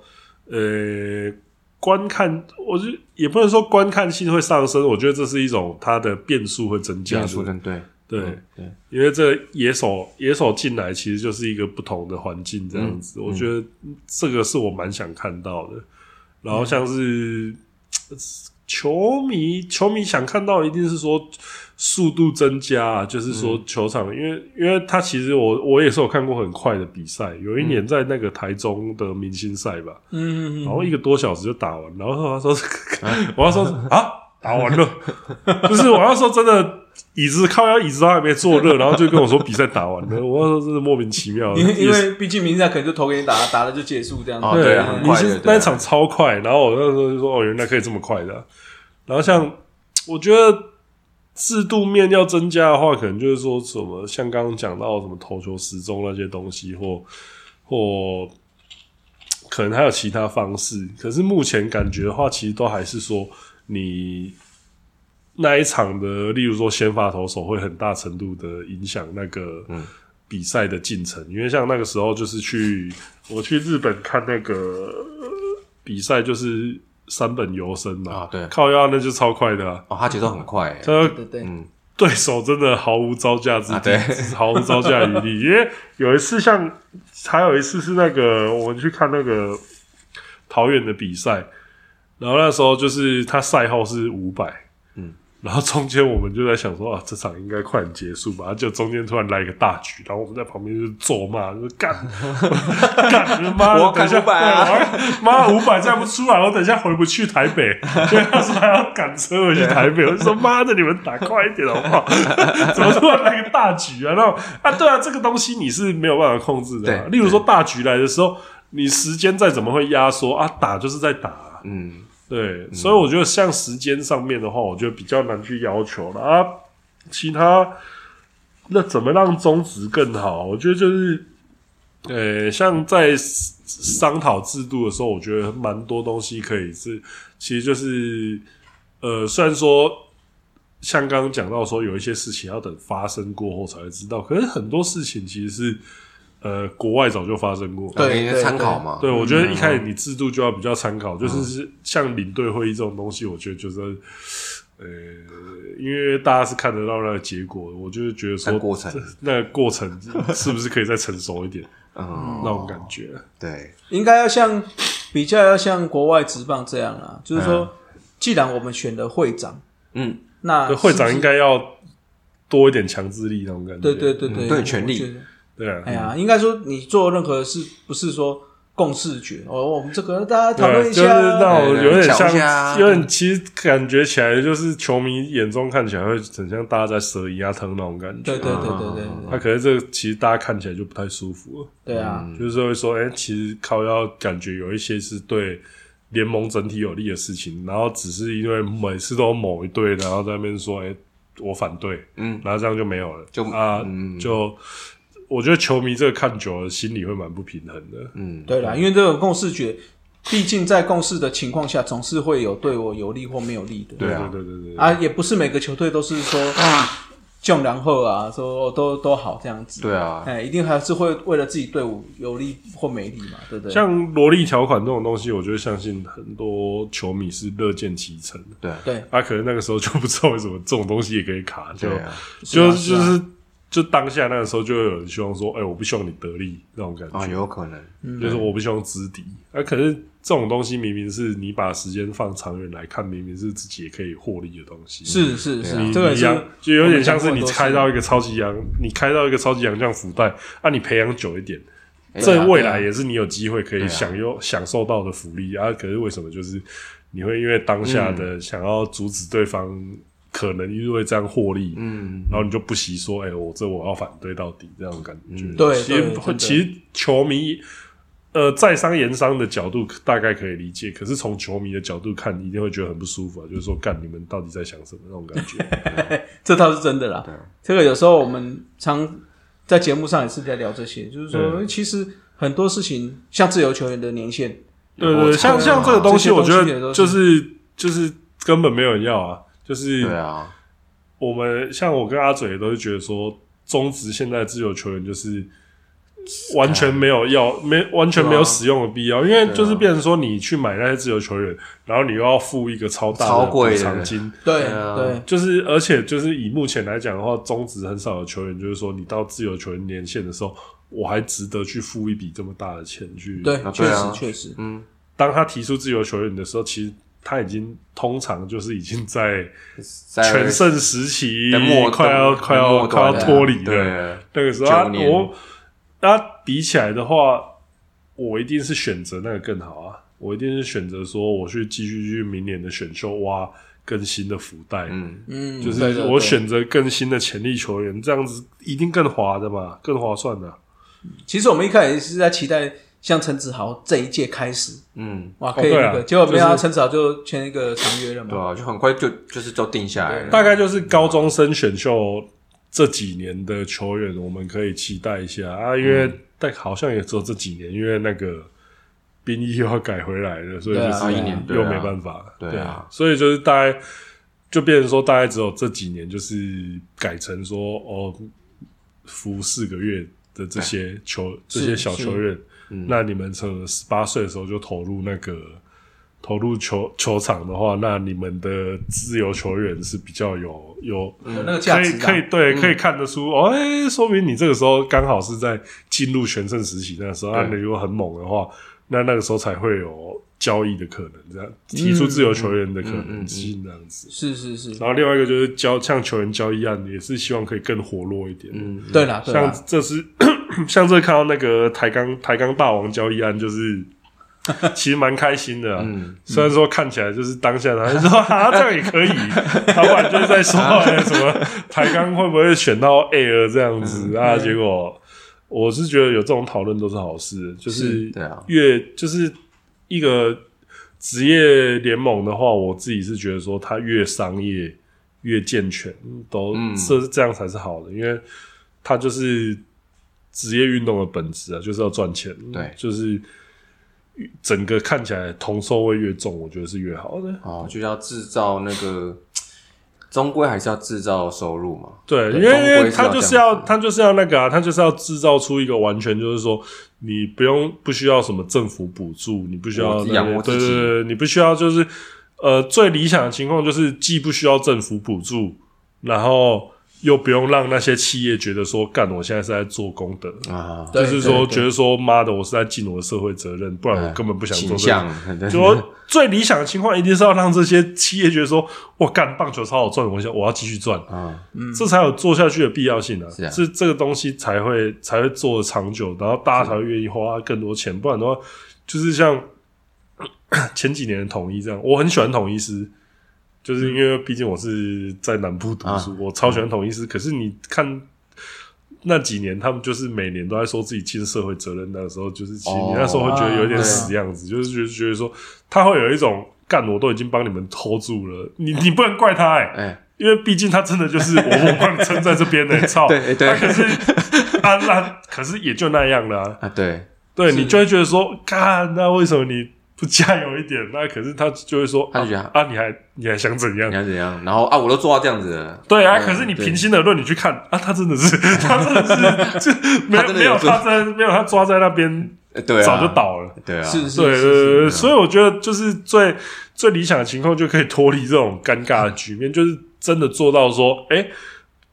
呃观看，我觉得也不能说观看性会上升，我觉得这是一种它的变数会增加。变数跟对对，对，因为这野手野手进来其实就是一个不同的环境这样子，嗯我觉得这个是我蛮想看到的。然后像是、呃球迷，球迷想看到一定是说速度增加啊，就是说嗯。球场，因为因为他其实我我也是有看过很快的比赛，有一嗯年在那个台中的明星赛吧，嗯，然后一个多小时就打完，然后他说，我要说啊，打完了，就是我要说真的，椅子靠腰椅子都还没坐热，然后就跟我说比赛打完了，我要说真的莫名其妙，因为因为毕竟明星赛可能就投给你打，打了就结束这样。子。哦对啊很明星快的对啊。那一场超快，然后我那时候就说哦，原来可以这么快的。啊、然后像我觉得制度面要增加的话，可能就是说什么像刚刚讲到什么投球时钟那些东西，或或可能还有其他方式。可是目前感觉的话，其实都还是说你那一场的，例如说先发投手会很大程度的影响那个嗯。比赛的进程，因为像那个时候就是去 我去日本看那个呃比赛，就是三本游生嘛，啊对。靠腰那就超快的啊，哦，他节奏很快欸，他对对，嗯。对手真的毫无招架之力，啊毫无招架余地。因为有一次像，还有一次是那个我们去看那个桃园的比赛，然后那时候就是他赛后是五百，嗯，然后中间我们就在想说啊，这场应该快点结束吧，就中间突然来一个大局，然后我们在旁边就是咒骂，就是干 干，妈的，我要等一下，赶500啊。对我要妈五百再不出来，我等一下回不去台北，因为他说还要赶车回去台北，我就说妈的，你们打快一点好不好？怎么突然来个大局啊？然后啊，对啊，这个东西你是没有办法控制的、啊。例如说大局来的时候，你时间再怎么会压缩啊，打就是在打啊、嗯对，所以我觉得像时间上面的话，我觉得比较难去要求了啊。其他那怎么让中职更好？我觉得就是，呃，像在商讨制度的时候，我觉得蛮多东西可以是，其实就是，呃，虽然说像刚刚讲到说有一些事情要等发生过后才会知道，可是很多事情其实是呃国外早就发生过，对参考嘛，对，我觉得一开嗯始你制度就要比较参考，就是是像领队会议这种东西，我觉得就是，呃，因为大家是看得到那个结果，我就是觉得说过程那个过程是不是可以再成熟一点 嗯，那种感觉？对，应该要像比较要像国外职棒这样啊，就是说，既然我们选了会长，嗯，那对会长应该要多一点强制力那种感觉。对对对对，嗯对权力对啊，哎呀，应该说你做任何事，不是说共视觉哦，我们这个大家讨论一就是下，那种有点像，有点其实感觉起来就是球迷眼中看起来会很像大家在蛇一样疼那种感觉。对对对对对那可能这个其实大家看起来就不太舒服了。对啊，就是会说，哎、其实靠要感觉有一些是对联盟整体有利的事情，然后只是因为每次都某一队，然后在那边说，哎、我反对，嗯，然后这样就没有了，就啊，嗯。就我觉得球迷这个看久了，心里会蛮不平衡的。嗯，对啦，因为这种共视觉，毕竟在共识的情况下，总是会有对我有利或没有利的。对啊对对对对，啊，也不是每个球队都是说就然后啊，说哦都都好这样子。对啊，哎，一定还是会为了自己队伍有利或没利嘛，对不对？像萝莉条款这种东西，我觉得相信很多球迷是乐见其成的。对啊，对，啊，可能那个时候就不知道为什么这种东西也可以卡，就、就是是啊就是就当下那个时候就会有人希望说，哎、我不希望你得利那种感觉。啊，有可能，嗯就是我不希望知敌。啊，可是这种东西明明是你把时间放长远来看，明明是自己也可以获利的东西。是是是这个也是你就有点像是你开到一个超级洋，你开到一个超级洋将福袋，啊，你培养久一点，哎这未来也是你有机会可以享有享受到的福利啊。可是为什么就是你会因为当下的想要阻止对方可能因为这样获利，嗯，然后你就不惜说，哎、我这我要反对到底这样感觉。嗯对其实其实球迷呃在商言商的角度大概可以理解，可是从球迷的角度看，你一定会觉得很不舒服啊，就是说，干你们到底在想什么那种感觉。这倒是真的啦对。这个有时候我们常在节目上也是在聊这些，就是说，嗯其实很多事情，像自由球员的年限，对像像这个东西，我觉得就是就是根本没有人要啊，就是对啊，我们像我跟阿嘴都是觉得说，中职现在自由球员就是完全没有要没完全没有使用的必要，因为就是变成说你去买那些自由球员，然后你又要付一个超大的补超贵的。偿金。对对啊。对，就是，而且就是以目前来讲的话，中职很少有球员，就是说你到自由球员年限的时候，我还值得去付一笔这么大的钱去。对，确实啊对啊。确实，嗯，当他提出自由球员的时候，其实他已经通常就是已经在在全盛时期的末快要快要快要脱离了。对，那个时候啊，我那比起来的话，我一定是选择那个更好啊！我一定是选择说，我去继续去明年的选秀挖更新的福袋。嗯，嗯，就是我选择更新的潜力球员，这样子一定更划的嘛，更划算的。其实我们一开始是在期待像陈子豪这一届开始，嗯，哇，可以对啊那个，结果没想到陈子豪就签一个长约了嘛。对啊，就很快就就是都定下来了。大概就是高中生选秀这几年的球员，我们可以期待一下。啊，因为但好像也只有这几年，因为那个兵役又要改回来了，所以就是又没办法，对啊。所以就是大概就变成说，大概只有这几年就是改成说哦，服四个月的这些球这些小球员，嗯。那你们从十八岁的时候就投入那个投入球球场的话，那你们的自由球员是比较有有有那个价可以可以对，可以看得出哦，哎，说明你这个时候刚好是在进入全盛时期那时候，那对。你如果很猛的话，那那个时候才会有交易的可能，这样提出自由球员的可能性这样子。是是是，然后另外一个就是交像球员交易案，也是希望可以更活络一点。嗯，对啦对像，这是像这看到那个台钢台钢霸王交易案，就是 其实蛮开心的啊。嗯虽然说看起来就是当下他就 说啊这样也可以，老板就是在说哎什么台钢会不会选到 Air 这样子啊？结果我是觉得有这种讨论都是好事，就是对啊，越就是一个职业联盟的话，我自己是觉得说它越商业越健全，都嗯这这样才是好的，因为它就是职业运动的本质啊，就是要赚钱，对就是整个看起来同收位越重，我觉得是越好的。哦，就要制造那个，终归还是要制造收入嘛。对，对因为因为他就是要他就是要那个啊，他就是要制造出一个完全就是说，你不用不需要什么政府补助，你不需要养活自己对对对，你不需要就是呃最理想的情况就是既不需要政府补助，然后又不用让那些企业觉得说干我现在是在做功德。啊，就是说，觉得说，妈的，我是在尽我的社会责任，不然我根本不想做倾这个。向，对就说最理想的情况，一定是要让这些企业觉得说，我干棒球超好赚，我想我要继续赚。啊，这才有做下去的必要性啊！是啊这这个东西才会才会做的长久，然后大家才会愿意花更多钱，不然的话，就是像 前几年的统一这样，我很喜欢统一师，就是因为毕竟我是在南部读书，啊我超喜欢统一师。可是你看那几年，他们就是每年都在说自己尽社会责任，那个时候就是其实你那时候会觉得有点死样子，就是觉得觉得说他会有一种干，我都已经帮你们 hold 住了，你你不能怪他哎、哎，因为毕竟他真的就是我，我帮你撑在这边的、操！对对他可是啊，那可是也就那样了、啊。啊，对，对你就会觉得说，干，那为什么你不加油一点？那可是他就会说，他就觉得啊啊，你还你还想怎样你？还怎样？然后啊，我都做到这样子了，对啊，嗯可是你对平心而论，你去看啊，他真的是，他真的是，就没有没有他真的有做他在没有他抓在那边，呃对啊，早就倒了。对啊，是是对对是对对，是，所以我觉得就是最最理想的情况，就可以脱离这种尴尬的局面，就是真的做到说，哎，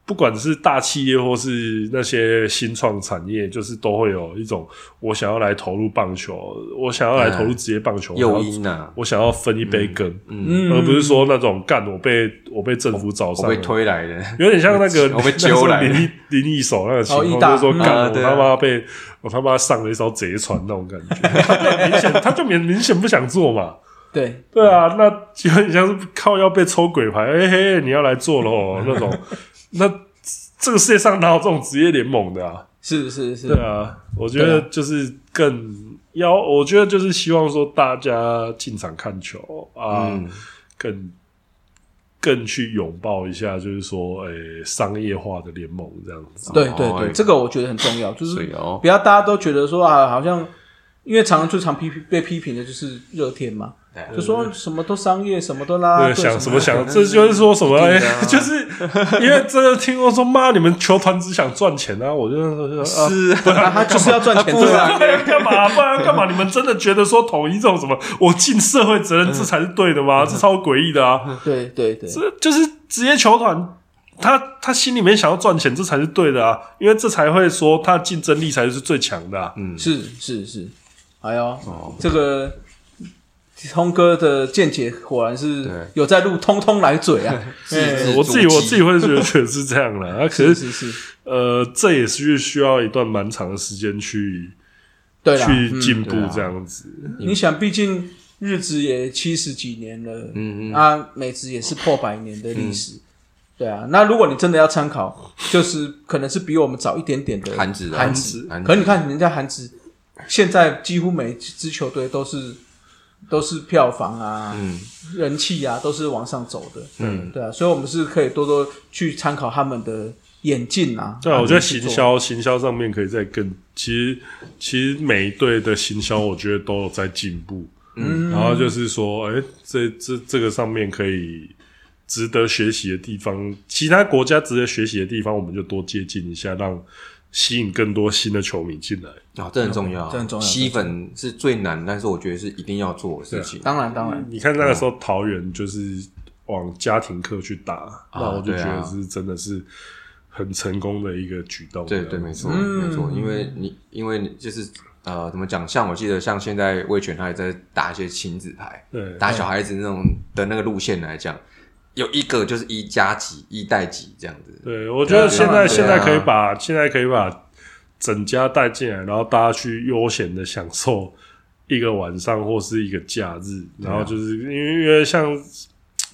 不管是大企业或是那些新创产业，就是都会有一种我想要来投入棒球，我想要来投入职业棒球，诱我想要因呐，我想要分一杯羹，嗯而不是说那种干我被我被政府找我被上了。推来的，有点像那个 我被揪来那时候林一林一手那个情况，哦就是说嗯。干我他妈被我他妈上了一艘贼船那种感觉，他就明显他就明明显不想做嘛，对。对啊，那就很像是靠要被抽鬼牌，哎、嘿，你要来做喽那种，那这个世界上哪有这种职业联盟的啊？是是是，对啊，我觉得就是更要，我觉得就是希望说大家进场看球啊，嗯，更更去拥抱一下，就是说，诶、商业化的联盟这样子。对对对，哦这个我觉得很重要，就是哦。不，要大家都觉得说啊，好像因为常常最常批评被批评的就是热天嘛，就说什么都商业，什么都拉拉对，队，想什么想，这就是说什么？就是因为真的听过说，妈，你们球团只想赚钱啊！我就说啊，是啊他就是要赚钱，干嘛？不然干嘛？你们真的觉得说统一这种什么，我尽社会责任，这才是对的吗？这超诡异的啊！对对对，这就是职业球团，他他心里面想要赚钱，这才是对的啊！因为这才会说他的竞争力才是最强的啊。是是是，哎呦，这个通哥的见解果然是有在录，通通来嘴啊！哎。我自己我自己会觉得是这样的，啊，可是是是是，呃，这也是需要一段蛮长的时间去对，去嗯进步这样子。你想，毕竟日子也七十几年了，嗯嗯。啊，美职也是破百年的历史。对啊，那如果你真的要参考，就是可能是比我们早一点点的韩职啊韩职。韩职可你看人家韩职，现在几乎每支球队都是都是票房啊、嗯人气啊，都是往上走的。嗯，对啊，所以我们是可以多多去参考他们的演进啊。对啊，我觉得行销行销上面可以再更，其实其实每一队的行销，我觉得都有在进步。嗯，然后就是说，哎、这这这个上面可以值得学习的地方，其他国家值得学习的地方，我们就多接近一下，让吸引更多新的球迷进来。啊，这很重要，这很重要吸粉是最难，但是我觉得是一定要做的事情。当然当然，你看那个时候桃园就是往家庭课去打，那我就觉得是真的是很成功的一个举动。对对，没错，嗯没错，因为你因为就是呃，怎么讲？像我记得，像现在魏权他也在打一些亲子牌，对打小孩子那种的那个路线来讲，有一个就是一加几、一代几这样子。对，我觉得现在、现在可以把现在可以把整家带进来，然后大家去悠闲的享受一个晚上或是一个假日，然后就是因为因为像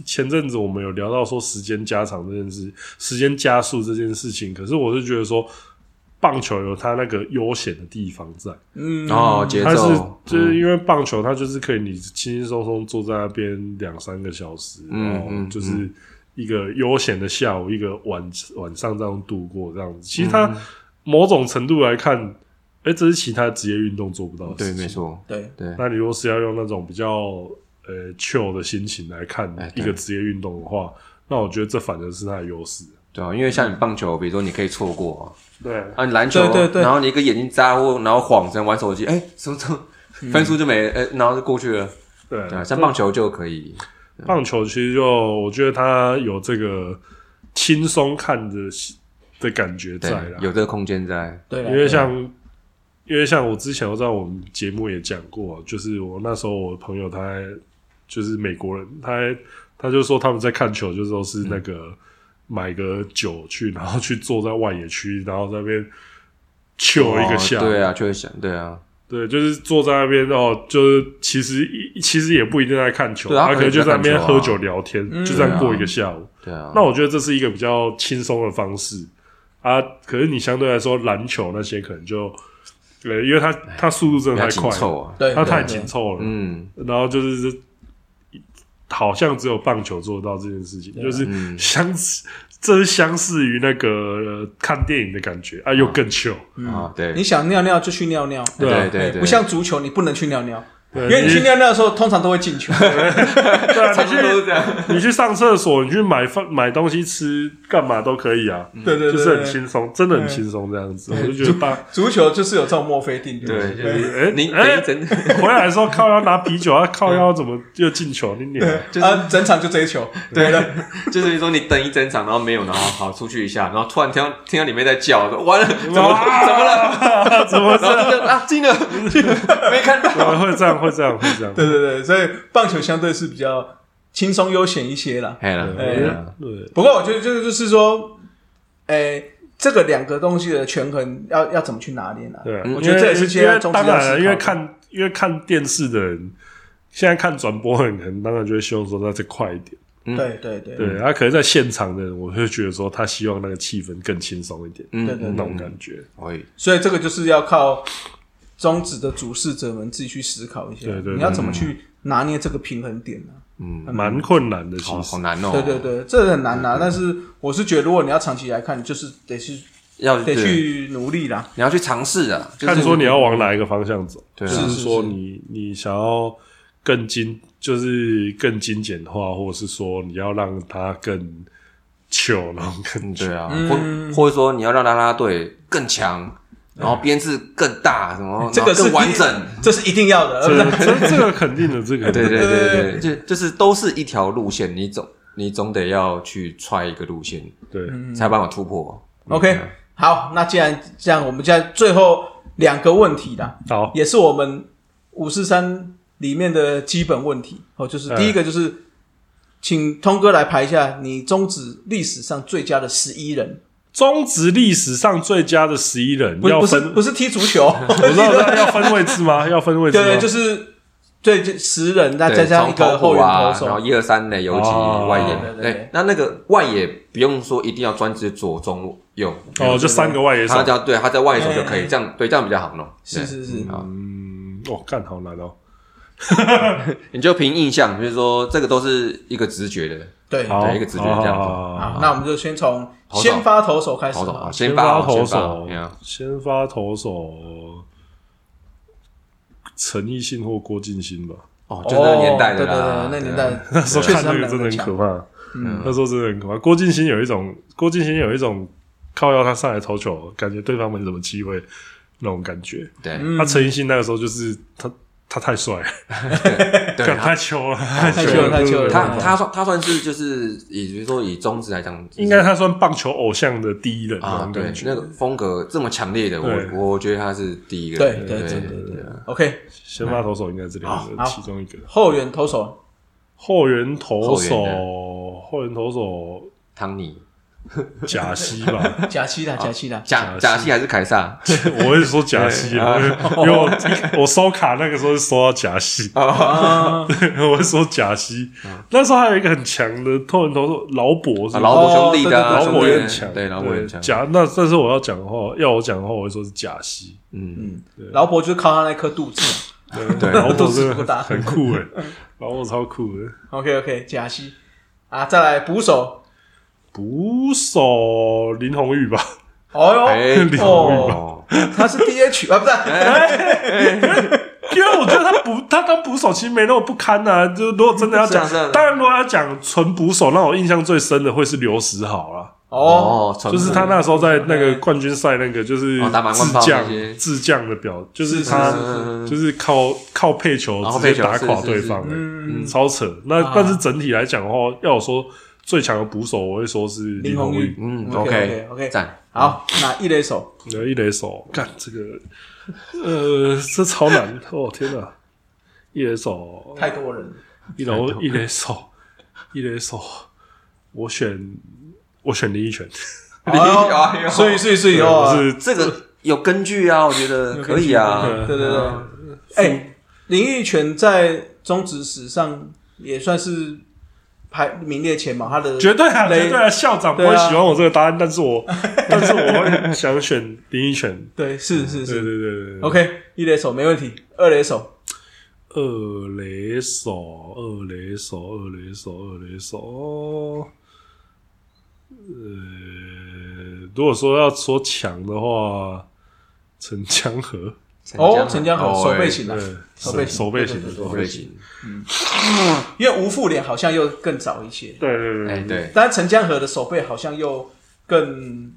前阵子我们有聊到说时间加长这件事，时间加速这件事情，可是我是觉得说棒球有它那个悠闲的地方在，嗯，哦，节它是奏就是因为棒球它就是可以你轻轻松松坐在那边两三个小时，嗯然后嗯就是一个悠闲的下午，一个晚晚上这样度过这样子。其实它嗯。某种程度来看，哎、这是其他职业运动做不到的对，事情。没。错，对，对，那你如果是要用那种比较呃 chill 的心情来看哎对。一个职业运动的话，那我觉得这反而是它的优势。对啊，因为像你棒球，比如说你可以错过对，啊，啊，你篮球，对对对。然后你一个眼睛眨或然后晃神玩手机，哎，什么什么分数就没了，哎，然后就过去了。对像棒球就可以，棒球其实就我觉得它有这个轻松看的的感觉在啦，，有这个空间在。对，因为像，因为像我之前我在我们节目也讲过，就是我那时候我朋友他还就是美国人，他还他就说他们在看球，就是都是那个买个酒去，然后去坐在外野区，然后在那边球一个下对啊，就会想，对啊，对，就是坐在那边哦，就是其实一其实也不一定在看球，他可能就在那边喝酒聊天，嗯就这样过一个下午。对啊。那我觉得这是一个比较轻松的方式啊。可是你相对来说，篮球那些可能就，对，因为它它速度真的太快了，啊，对，它太对紧，凑了。嗯，然后就是好像只有棒球做到这件事情，就是嗯。相似，这是相似于那个、呃看电影的感觉啊，又更 chill。啊，对。对你，想尿尿就去尿尿，对啊。对对对，不像足球，你不能去尿尿，对因为你去尿尿的时候，通常都会进球。对啊，差你不多都是这样。去你去上厕所，你去买饭买东西吃，干嘛都可以啊，对对对，就是很轻松，真的很轻松这样子。我就觉得大。足球就是有这种墨菲定律。对，就是哎你哎等一整，回来的时候靠腰拿啤酒，啊靠腰怎么又进球？你脸就是啊，整场就这一球。对了，就是说你等一整场，然后没有，然后好出去一下，然后突然听到听到里面在叫，说完了，怎么怎么了？怎么这然后样？就啊进了，进了没看到。对会这样，会这样，会这样。对对对，所以棒球相对是比较轻松悠闲一些啦。哎对啊对，不过我觉得这个就是说，诶，这个两个东西的权衡要要怎么去拿捏呢？对，我觉得这也是现因为当然了，因为看因为看电视的人，现在看转播的人，可能当然就会希望说那再快一点。嗯对对对对，他可能在现场的人，我会觉得说他希望那个气氛更轻松一点，嗯对对那种感觉。会所以这个就是要靠中职的主事者们自己去思考一下，对对对你要怎么去拿捏这个平衡点呢、嗯，蛮困难的，其好实好难哦。对对，对，这很难拿。但是我是觉得，如果你要长期来看，你就是得去要得去努力啦。你要去尝试啊，就是看说你要往哪一个方向走，对啊就是说你你想要更精，就是更精简化，或者是说你要让它更糗那种感觉。嗯对啊，嗯或或者说你要让啦啦队更强，然后编制更大，什么 这个更完整。这是一定要的，这？这这个肯定的，这个对对对对就就是都是一条路线，你总你总得要去踹一个路线，对，才有办法突破。OK，好，那既然这样，我们现在最后两个问题啦，好，也是我们五四三里面的基本问题。哦，就是嗯第一个就是，请通哥来排一下你中指历史上最佳的十一人，中职历史上最佳的十一人不要分，不是不是踢足球，我知道那要分位置吗？要分位置吗？对对，就是对就十人，再对再加上一个后援投啊，手，然后一二三垒游击哦。外野，对对对对，那那个外野不用说一定要专职左中右，哦，就三个外野手。他，只要对他在外野手就可哎以，这样对这样比较好弄。对。是是。是，嗯，哦，干好难哦。你就凭印象，就是说这个都是一个直觉的。对。好，对一个直觉这样。子好。好，那我们就先从先发投手开始投手啊，先先发投手先发投手，陈奕迅或郭敬新吧。哦，就那个年代的对对啦，对，那年代那时候看那个真的很可怕，嗯那时候真的很可怕。郭敬新有一种，郭敬新有一种靠要他上来投球，感觉对方没什么机会那种感觉。对。嗯。那陈奕迅那个时候就是他，他太帅。了，对，干他太秋了，太球了太球了他他算他算是就是以比如说以中职来讲，应该他算棒球偶像的第一人啊。对那个风格这么强烈的，我我觉得他是第一个。对人，对对对对。对对，OK，先发投手应该是两个其中一个，后援投手。后援投手。后援，后援投手。汤尼 贾西吧，假西啦，假西啦，假假西还是凯撒？我会说假西啊，因为我我收卡那个时候是收到贾西，啊，我会说假西。那时候还有一个很强的后援投手劳勃，是吧？啊劳勃兄弟的啊劳兄弟勃也很强，对劳勃也很强，假那但是我要讲的话，要我讲的话，我会说是假西。嗯。嗯，劳勃就是靠他那颗肚子嘛。对劳肚勃真的子不大。很酷诶，劳勃超酷的。，OK OK，假西。啊，再来捕手，捕手林红玉吧，哦哎哟，李哦，哦，他是 DH 啊，不是，因为我觉得他捕他当捕手其实没那么不堪呐、就如果真的要讲，是啊是啊当然如果要讲纯捕手，让我印象最深的会是刘石豪了。哦，哦，就是他那时候在那个冠军赛那个就是自降自降的表，就是是他就是靠靠配球直接打垮对方，欸嗯，超扯。那啊。但是整体来讲的话，要我说最强的捕手，我会说是林红玉。嗯 OK，OK，OK 赞，好，那一垒手，你的一垒手，干这个，呃，这超难。哦！天哪，一垒手，太多人，一楼一垒手，一垒手，我选我选林奕泉，哦，所以所以所以哦，我是这个有根据啊，我觉得可以啊，对对对，哎，林奕泉在中职史上也算是排名列前茅，他的绝对啊，绝对啊！校长不会喜欢我这个答案，但是我 但是我会想选林依泉。对，是是是对对对对，OK，一垒手没问题，二垒手，二垒手，二垒手，二垒手，二垒手。呃，如果说要说强的话，陈江河，哦，陈江河哦手背型对啊，，手背型手背型的手背型，嗯。因为吴富连好像又更早一些，对对对，哎对，但陈江河的手背好像又更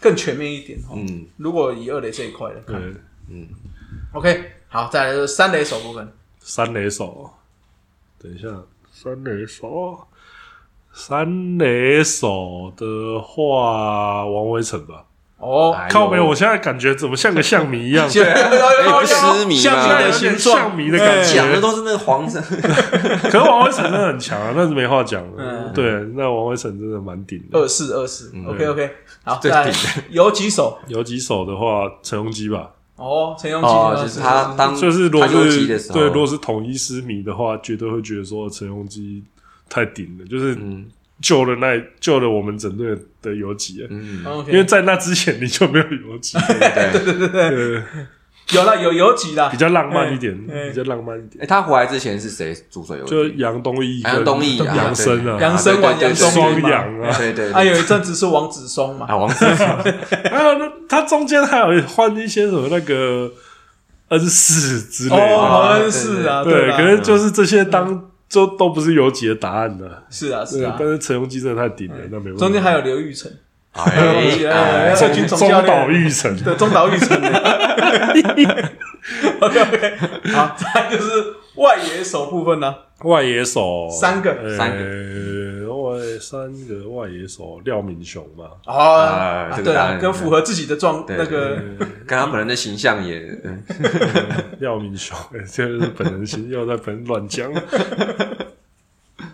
更全面一点哦。嗯。如果以二垒这一块来对。看嗯，，OK，好，再来就是三垒手部分，三垒手，等一下，三垒手，三垒手的话，王威成吧。哦，哎呦。靠北，我现在感觉怎么像个象迷一样，像哎痴迷像吗你的形状象迷的感觉。讲的都是那个黄色，可是王威成真的很强啊，那是没话讲的。嗯。对，那王威成真的蛮顶的。二四二四，OK OK，好，最再来顶有几首？有几首的话，陈荣基吧，哦，陈永哦，基就是他当就是如果是的时候，对，如果是统一失迷的话，绝对会觉得说陈荣基太顶了，就是嗯救了那救了我们整队的游击。嗯，因为在那之前你就没有游击，对，对对对，有了有有几啦。比，较浪漫一点，哎比较浪漫一点。哎，他回来之前是谁主水游击？就杨东义跟杨东义啊杨生啊，杨生玩杨东双嘛。杨啊，对对，啊，有一阵子是王子松嘛，啊，王子还有 那他中间还有换一些什么那个恩师之类哦，的，好恩是啊，对，可是就是这些当就都不是有几的答案的，是啊是，啊。但，是陈荣基真的太顶了，那没问题。中间还有刘玉成，中岛，玉成，对，中岛玉成。OK OK，好，再就是外野手部分呢，外野手。三个呃三外三个外野手廖敏雄嘛，哦，啊啊对啊，这个答案。跟符合自己的状对那个跟他本人的形象也，嗯 廖敏雄，呃 这个是本人心，又在本人乱讲。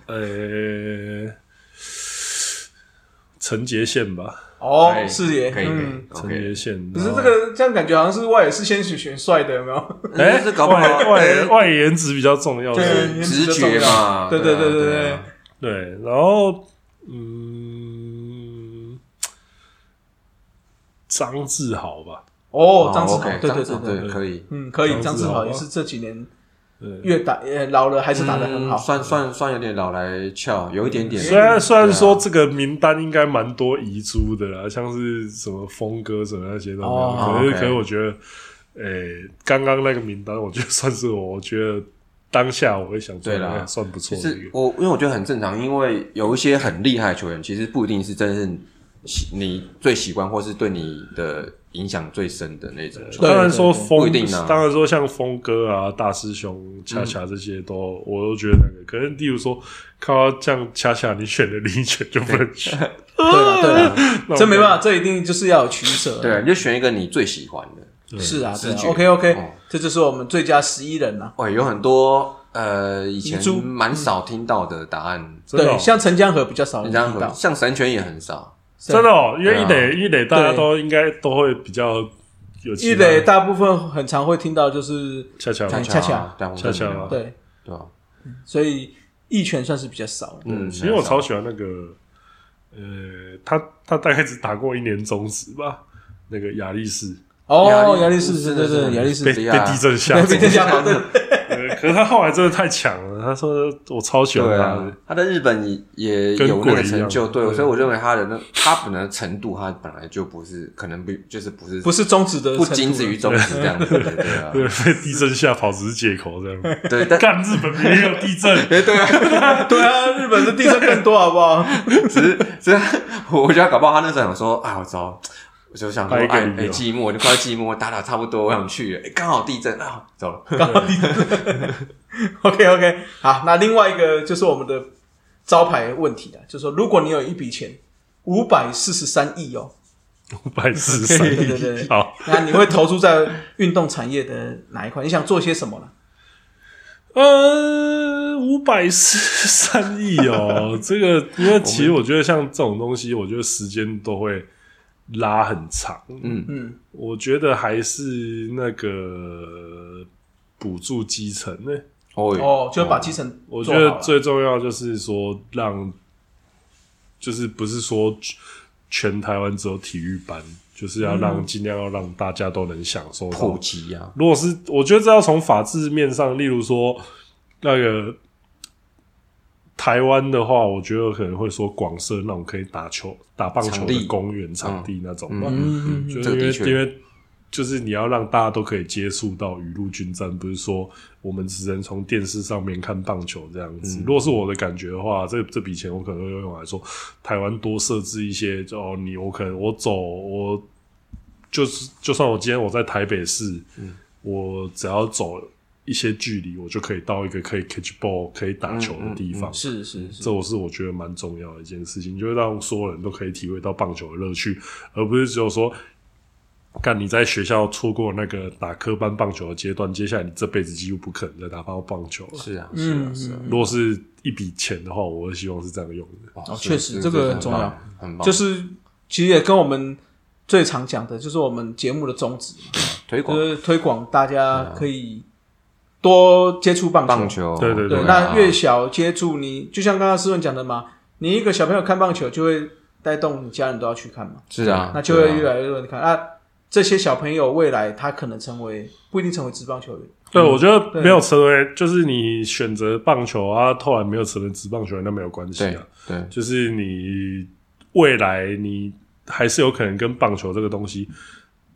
呃，陈杰宪吧，哦哎是耶，可以可以嗯，陈杰，OK，宪。可是这个这样感觉好像是外野是先选选帅的，有没有？哎，这搞不好外外颜值比较重要，对是颜值直就重要。觉嘛，对对对对对对啊对，然后嗯，张志豪吧，哦，张志豪，对对对对对，可以，嗯，可以，张志豪豪也是这几年对。越打呃老了还是打的很好，嗯算算算有点老来俏，有一点点。虽然虽然说这个名单应该蛮多遗珠的啦，像是什么峰哥什么那些都没有，哦可是可是我觉得，诶、刚刚那个名单，我觉得算是我，我觉得当下我会想对啦。哎算不错其的一个。实我因为我觉得很正常，因为有一些很厉害的球员，其实不一定是真正喜你最喜欢或是对你的影响最深的那种。当然说对峰不一定啊，当然说像峰哥啊、大师兄、恰恰这些都，我都觉得那个。可是，例如说看到这样恰恰你选的林选就不能选，对了对了，那我这没办法，这一定就是要有取舍，对，你就选一个你最喜欢的。是啊，是啊。直觉，OK OK，哦这就是我们最佳十一人呐。喂，有很多呃以前蛮少听到的答案，对，像陈江河比较少人你这样提到，像神拳也很少。真的哦，因为一对。垒一垒大家都应该都会比较有一垒大部分很常会听到就是恰恰。嘛恰。恰恰恰对对，对啊，所以一拳算是比较少。嗯，其实我超喜欢那个，呃，他他大概只打过一年中职吧，那个亚力士哦，亚亚力士，力是对对对，是亚力士被对啊被地震吓 被，天下好，对，呃可是他后来真的太强了，他说我超喜欢对啊他的，，他在日本也也有那个成就，对，所以我认为他的那他本来程度，他本来就不是可能不就是不是不是中指的，不仅止于，中指这样子，对。对啊，对，被地震吓跑只是借口这样。对，但干日本明明有地震，对啊，对啊日本的地震更多，好不好？只是只是我觉得搞不好他那时候想说，啊，我操。我就想说，哎寂寞，就快要寂寞，打打差不多，我想去了，哎，刚好地震啊，走了。刚好地震。OK OK，好，那另外一个就是我们的招牌问题了，就是说，如果你有一笔钱五百四十三亿哦，五百四十三对对对亿，好，那你会投注在运动产业的哪一块？你想做些什么呢？呃，五百四十三亿哦，这个因为其实我觉得像这种东西，我觉得时间都会拉很长。嗯。嗯，我觉得还是那个补助基层。呢、哦哦，就把基层我觉得最重要就是说让，就是不是说全台湾只有体育班，就是要让尽量要让大家都能享受普及啊，如果是我觉得这要从法制面上，例如说那个台湾的话，我觉得可能会说广设那种可以打球、打棒球的公园场地那种吧，嗯，就是因为因为就是你要让大家都可以接触到雨露均沾，不是说我们只能从电视上面看棒球这样子。如果是我的感觉的话，这这笔钱我可能会用来说，台湾多设置一些，就哦，你我可能我走我就是就算我今天我在台北市，我只要走一些距离，我就可以到一个可以 catch ball 可以打球的地方。是是是。这，我是我觉得蛮重要的一件事情，就是让所有人都可以体会到棒球的乐趣，而不是只有说，干你在学校错过那个打科班棒球的阶段，接下来你这辈子几乎不可能再打到棒球了。是啊，是啊，嗯是啊，如果是一笔钱的话，我会希望是这样用的。哦是确实这个很很重要，很棒，就是其实也跟我们最常讲的，就是我们节目的宗旨，推广。就是推广大家可以多接触棒球。棒球，对对对，啊那越小接触你，就像刚刚思文讲的嘛，你一个小朋友看棒球，就会带动你家人都要去看嘛，是啊，那就会越来越多人看。啊，这些小朋友未来他可能成为不一定成为职棒球员，对，我觉得对。没有成为，就是你选择棒球啊，后来没有成为职棒球员，那没有关系啊。对，就是你未来你还是有可能跟棒球这个东西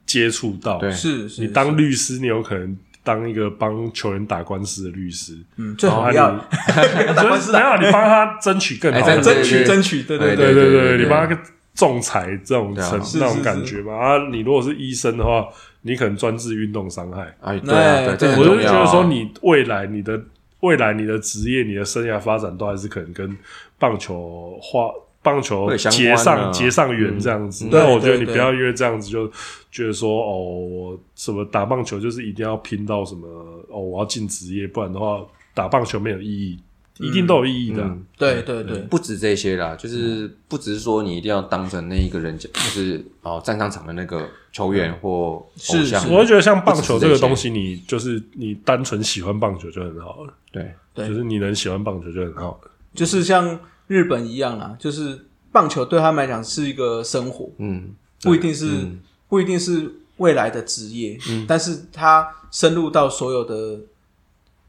接触到。对。是是，你当律师，你有可能当一个帮球员打官司的律师，嗯，最好不然后要你打官司没有你帮他争取更好争取争取，对对对对对你帮他仲裁这种对啊成那种感觉嘛。啊，你如果是医生的话，你可能专治运动伤害。哎，对啊，对，对我就。觉得说，你未来你的未来你的职业、你的生涯发展都还是可能跟棒球画棒球结上啊结上缘这样子。嗯。但我觉得你不要因为这样子就觉得说哦，我什么打棒球就是一定要拼到什么哦，我要进职业，不然的话打棒球没有意义，一定都有意义的。嗯对对对，不止这些啦，就是不只是说你一定要当成那一个人，就是哦站上场的那个球员或偶是像。是我会觉得像棒球这个东西，你就是你单纯喜欢棒球就很好了，对，对。就是你能喜欢棒球就很好了。就是像日本一样啊，就是棒球对他们来讲是一个生活，嗯，不一定是、嗯不一定是未来的职业，嗯但是他深入到所有的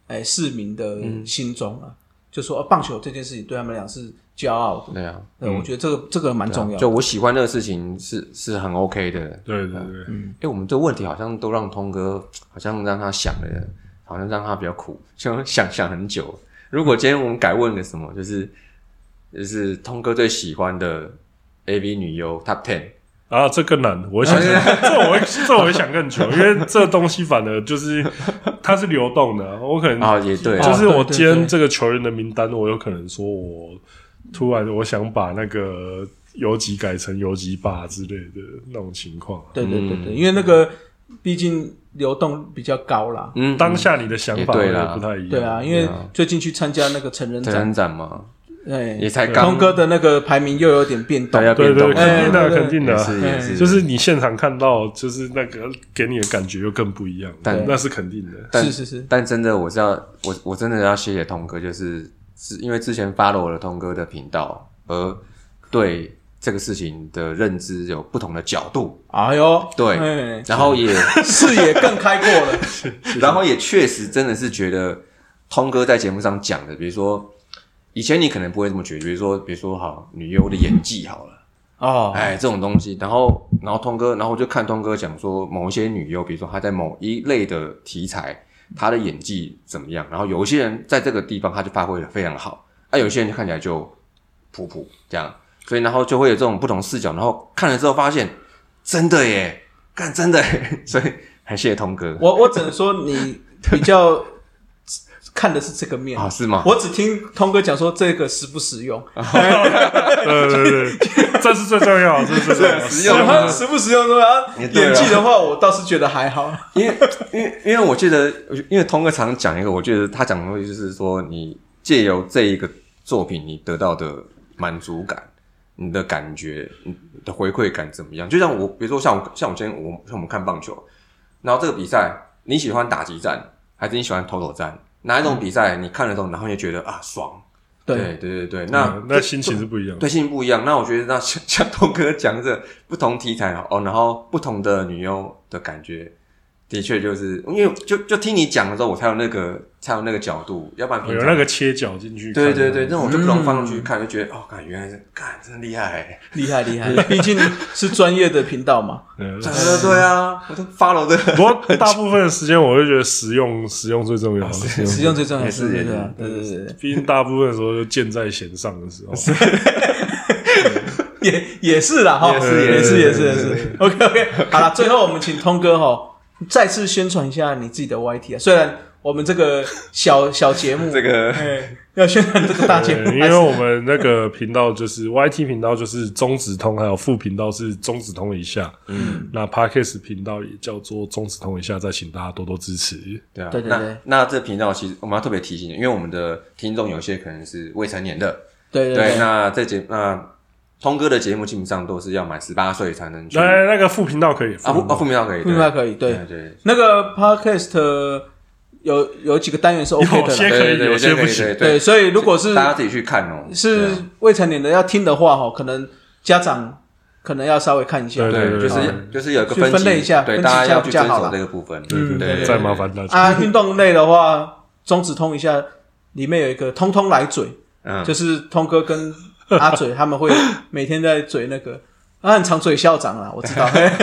哎市民的嗯心中啊，就说、哦棒球这件事情对他们来讲是骄傲的。对啊，对，我觉得这个这个蛮重要的。就我喜欢这个事情是是很 OK 的。对对对，哎，我们这个问题好像都让通哥好像让他想了，好像让他比较苦，就想想很久。如果今天我们改问个什么，就是就是通哥最喜欢的 AV 女优 Top Ten，啊，这更难，我想，这我会这我会想更久，因为这东西反而就是它是流动的，我可能啊，也对，就是我今天这个球员的名单，我有可能说我突然我想把那个游击改成游击霸之类的那种情况。对对对嗯。对，因为那个毕竟流动比较高啦。嗯，当下你的想法不太一样，对啊，因为最近去参加那个成人展。成人，展嘛，哎，也才刚通哥的那个排名又有点变动。对。要对肯定的，哎对对肯定的，是也是，就是。你现场看到，就是那个给你的感觉又更不一样，但那是肯定的。但是是是，但真的，我是要我我真的要谢谢通哥，就是是因为之前 follow 了通哥的频道，而对这个事情的认知有不同的角度，哎呦，对。哎。然后也视野更开阔了。然后也确实真的是觉得通哥在节目上讲的，比如说以前你可能不会这么觉得，比如说比如说好女优的演技好了。哦，哎，这种东西，然后，然后通哥，然后我就看通哥讲说，某一些女优，比如说她在某一类的题材，她的演技怎么样，然后有一些人在这个地方，他就发挥的非常好，啊，有些人就看起来就普普这样，所以然后就会有这种不同视角，然后看了之后发现，真的耶，干真的耶，所以很谢谢通哥我我只能说你比较看的是这个面啊，是吗？我只听通哥讲说这个实不实用，对 对对，这是最重要，这是最重要。实用他实不实用说啊，也对啊演技的话，我倒是觉得还好。因为因为因为我记得，因为通哥常讲一个，我觉得他讲的东西就是说，你借由这一个作品，你得到的满足感，你的感觉，你的回馈感怎么样？就像我，比如说像我，像我今天我像我们看棒球，然后这个比赛你喜欢打击战，还是你喜欢投手战？哪一种比赛你看了之后，然后你就觉得啊爽？对对，对对对，那嗯那心情是不一样的。对，心情不一样。那我觉得那像 像东哥讲这不同题材哦，然后不同的女优的感觉，的确就是因为就就听你讲的时候，我才有那个才有那个角度，要不然平常有那个切角进去看，对对对，那种就不同方向去看，就觉得哦，看原来是干真的厉害，厉害厉害，毕竟是专业的频道嘛。嗯对。对对啊，我都 follow 的，不过大部分的时间，我会觉得实用实用最重要。实用最重要，也是也是。对啊，对。对对对，毕竟大部分的时候就箭在弦上的时候，也也是啦哈，也是也是也是也是也是。OK OK，好了，最后我们请通哥哈再次宣传一下你自己的 YT 啊，虽然我们这个 小小节目这个哎要宣传这个大节目，因为我们那个频道就是 YT 频道就是中子通，还有副频道是中子通一下，嗯，那 Podcast 频道也叫做中子通一下，再请大家多多支持。对啊，那对对对。那这频道其实我们要特别提醒，因为我们的听众有些可能是未成年的，对，对对对，那这节那通哥的节目基本上都是要满十八岁才能去。来，那个副频道可以，啊，副啊副频道可以，副频道可以对。对对，那个 Podcast 有有几个单元是 OK 的啦，有些可以，对对有些不行。对对，所以如果是大家自己去看哦。是未成年的要听的话哈，可能家长可能要稍微看一下。对对，就是嗯就是有一个分类一下对，分级一下大家要去比较好啦遵守这个部分。嗯对对，再麻烦大家。啊，运动类的话，中指通一下，里面有一个通通来嘴，嗯，就是通哥跟 阿嘴他们会每天在嘴那个他很常嘴校长啊，我知道。嘿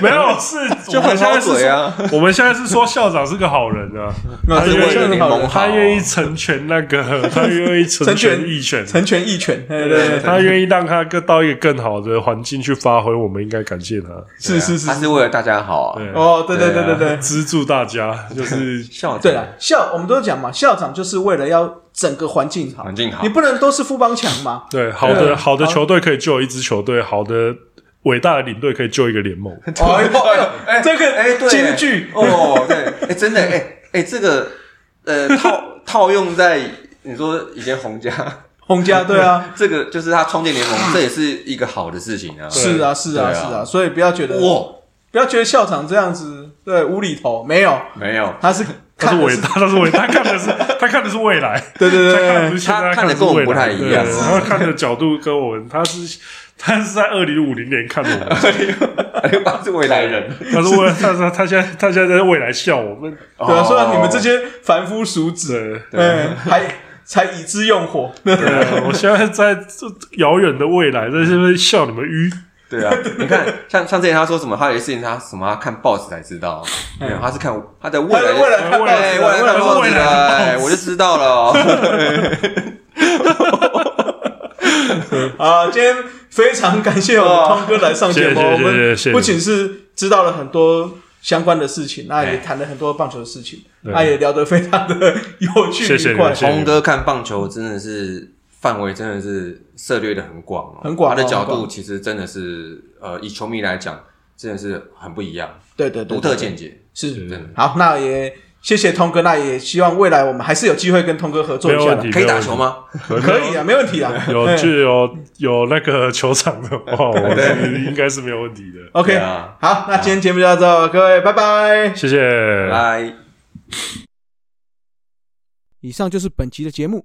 没有是，就很好我们现在是嘴啊，我们现在是说校长是个好人啊，他是为了联盟好他愿意成全那个，他愿意成成全成全义权，对对对，他愿意让他更到一个更好的环境去发挥，我们应该感谢他，是是是他是为了大家好啊。对，哦，对对对对对。资助大家，就是校长。对了，校我们都讲嘛，校长就是为了要整个环境好，环境好。你不能都是富邦强嘛。对好的好的球队可以救一支球队，好的伟大的领队可以救一个联盟。哎呦哎，这个哎对。京剧。哦，对，哎，真的，哎哎，这个呃套 套用在你说以前洪家，洪家对啊，这个就是他创建联盟，这也是一个好的事情啊。是啊是啊。是啊，所以不要觉得哇，不要觉得校长这样子对无厘头，没有，没有，他是他是伟大，他是伟大，他看的是 他看的是未来，对对他对对。看的是现在，他看的的是未来跟我们不太一样。对他看的角度跟我们，他是他是在二零五零年看我们，他是未来人，他是未他他他现在他现在在未来笑我们，对啊，哦。虽然你们这些凡夫俗子，对。嗯，还才以之用火，对啊，我现在在这遥远的未来，在这边笑你们愚。对啊，你看，像像之前他说什么，他有一些事情他什么他看报纸才知道，没有，他是看他的未来未来看报纸哎未来看未来我就知道了。哦。啊，今天非常感谢我们通哥来上节目，我们不仅是知道了很多相关的事情，那也哎谈了很多棒球的事情，对。那也聊得非常的有趣愉快。你。谢谢红哥看棒球真的是范围真的是涉猎的很广哦，很广他的角度其实真的是呃，以球迷来讲，真的是很不一样，对对对，独特对见解，是。真的。好，那也谢谢通哥，那也希望未来我们还是有机会跟通哥合作一下可以打球吗？可以啊，没问题啊。有哎就有有那个球场的话，我是应该是没有问题的。OK，啊。好，那今天节目就到这，各位拜拜。谢谢，拜，以上就是本集的节目。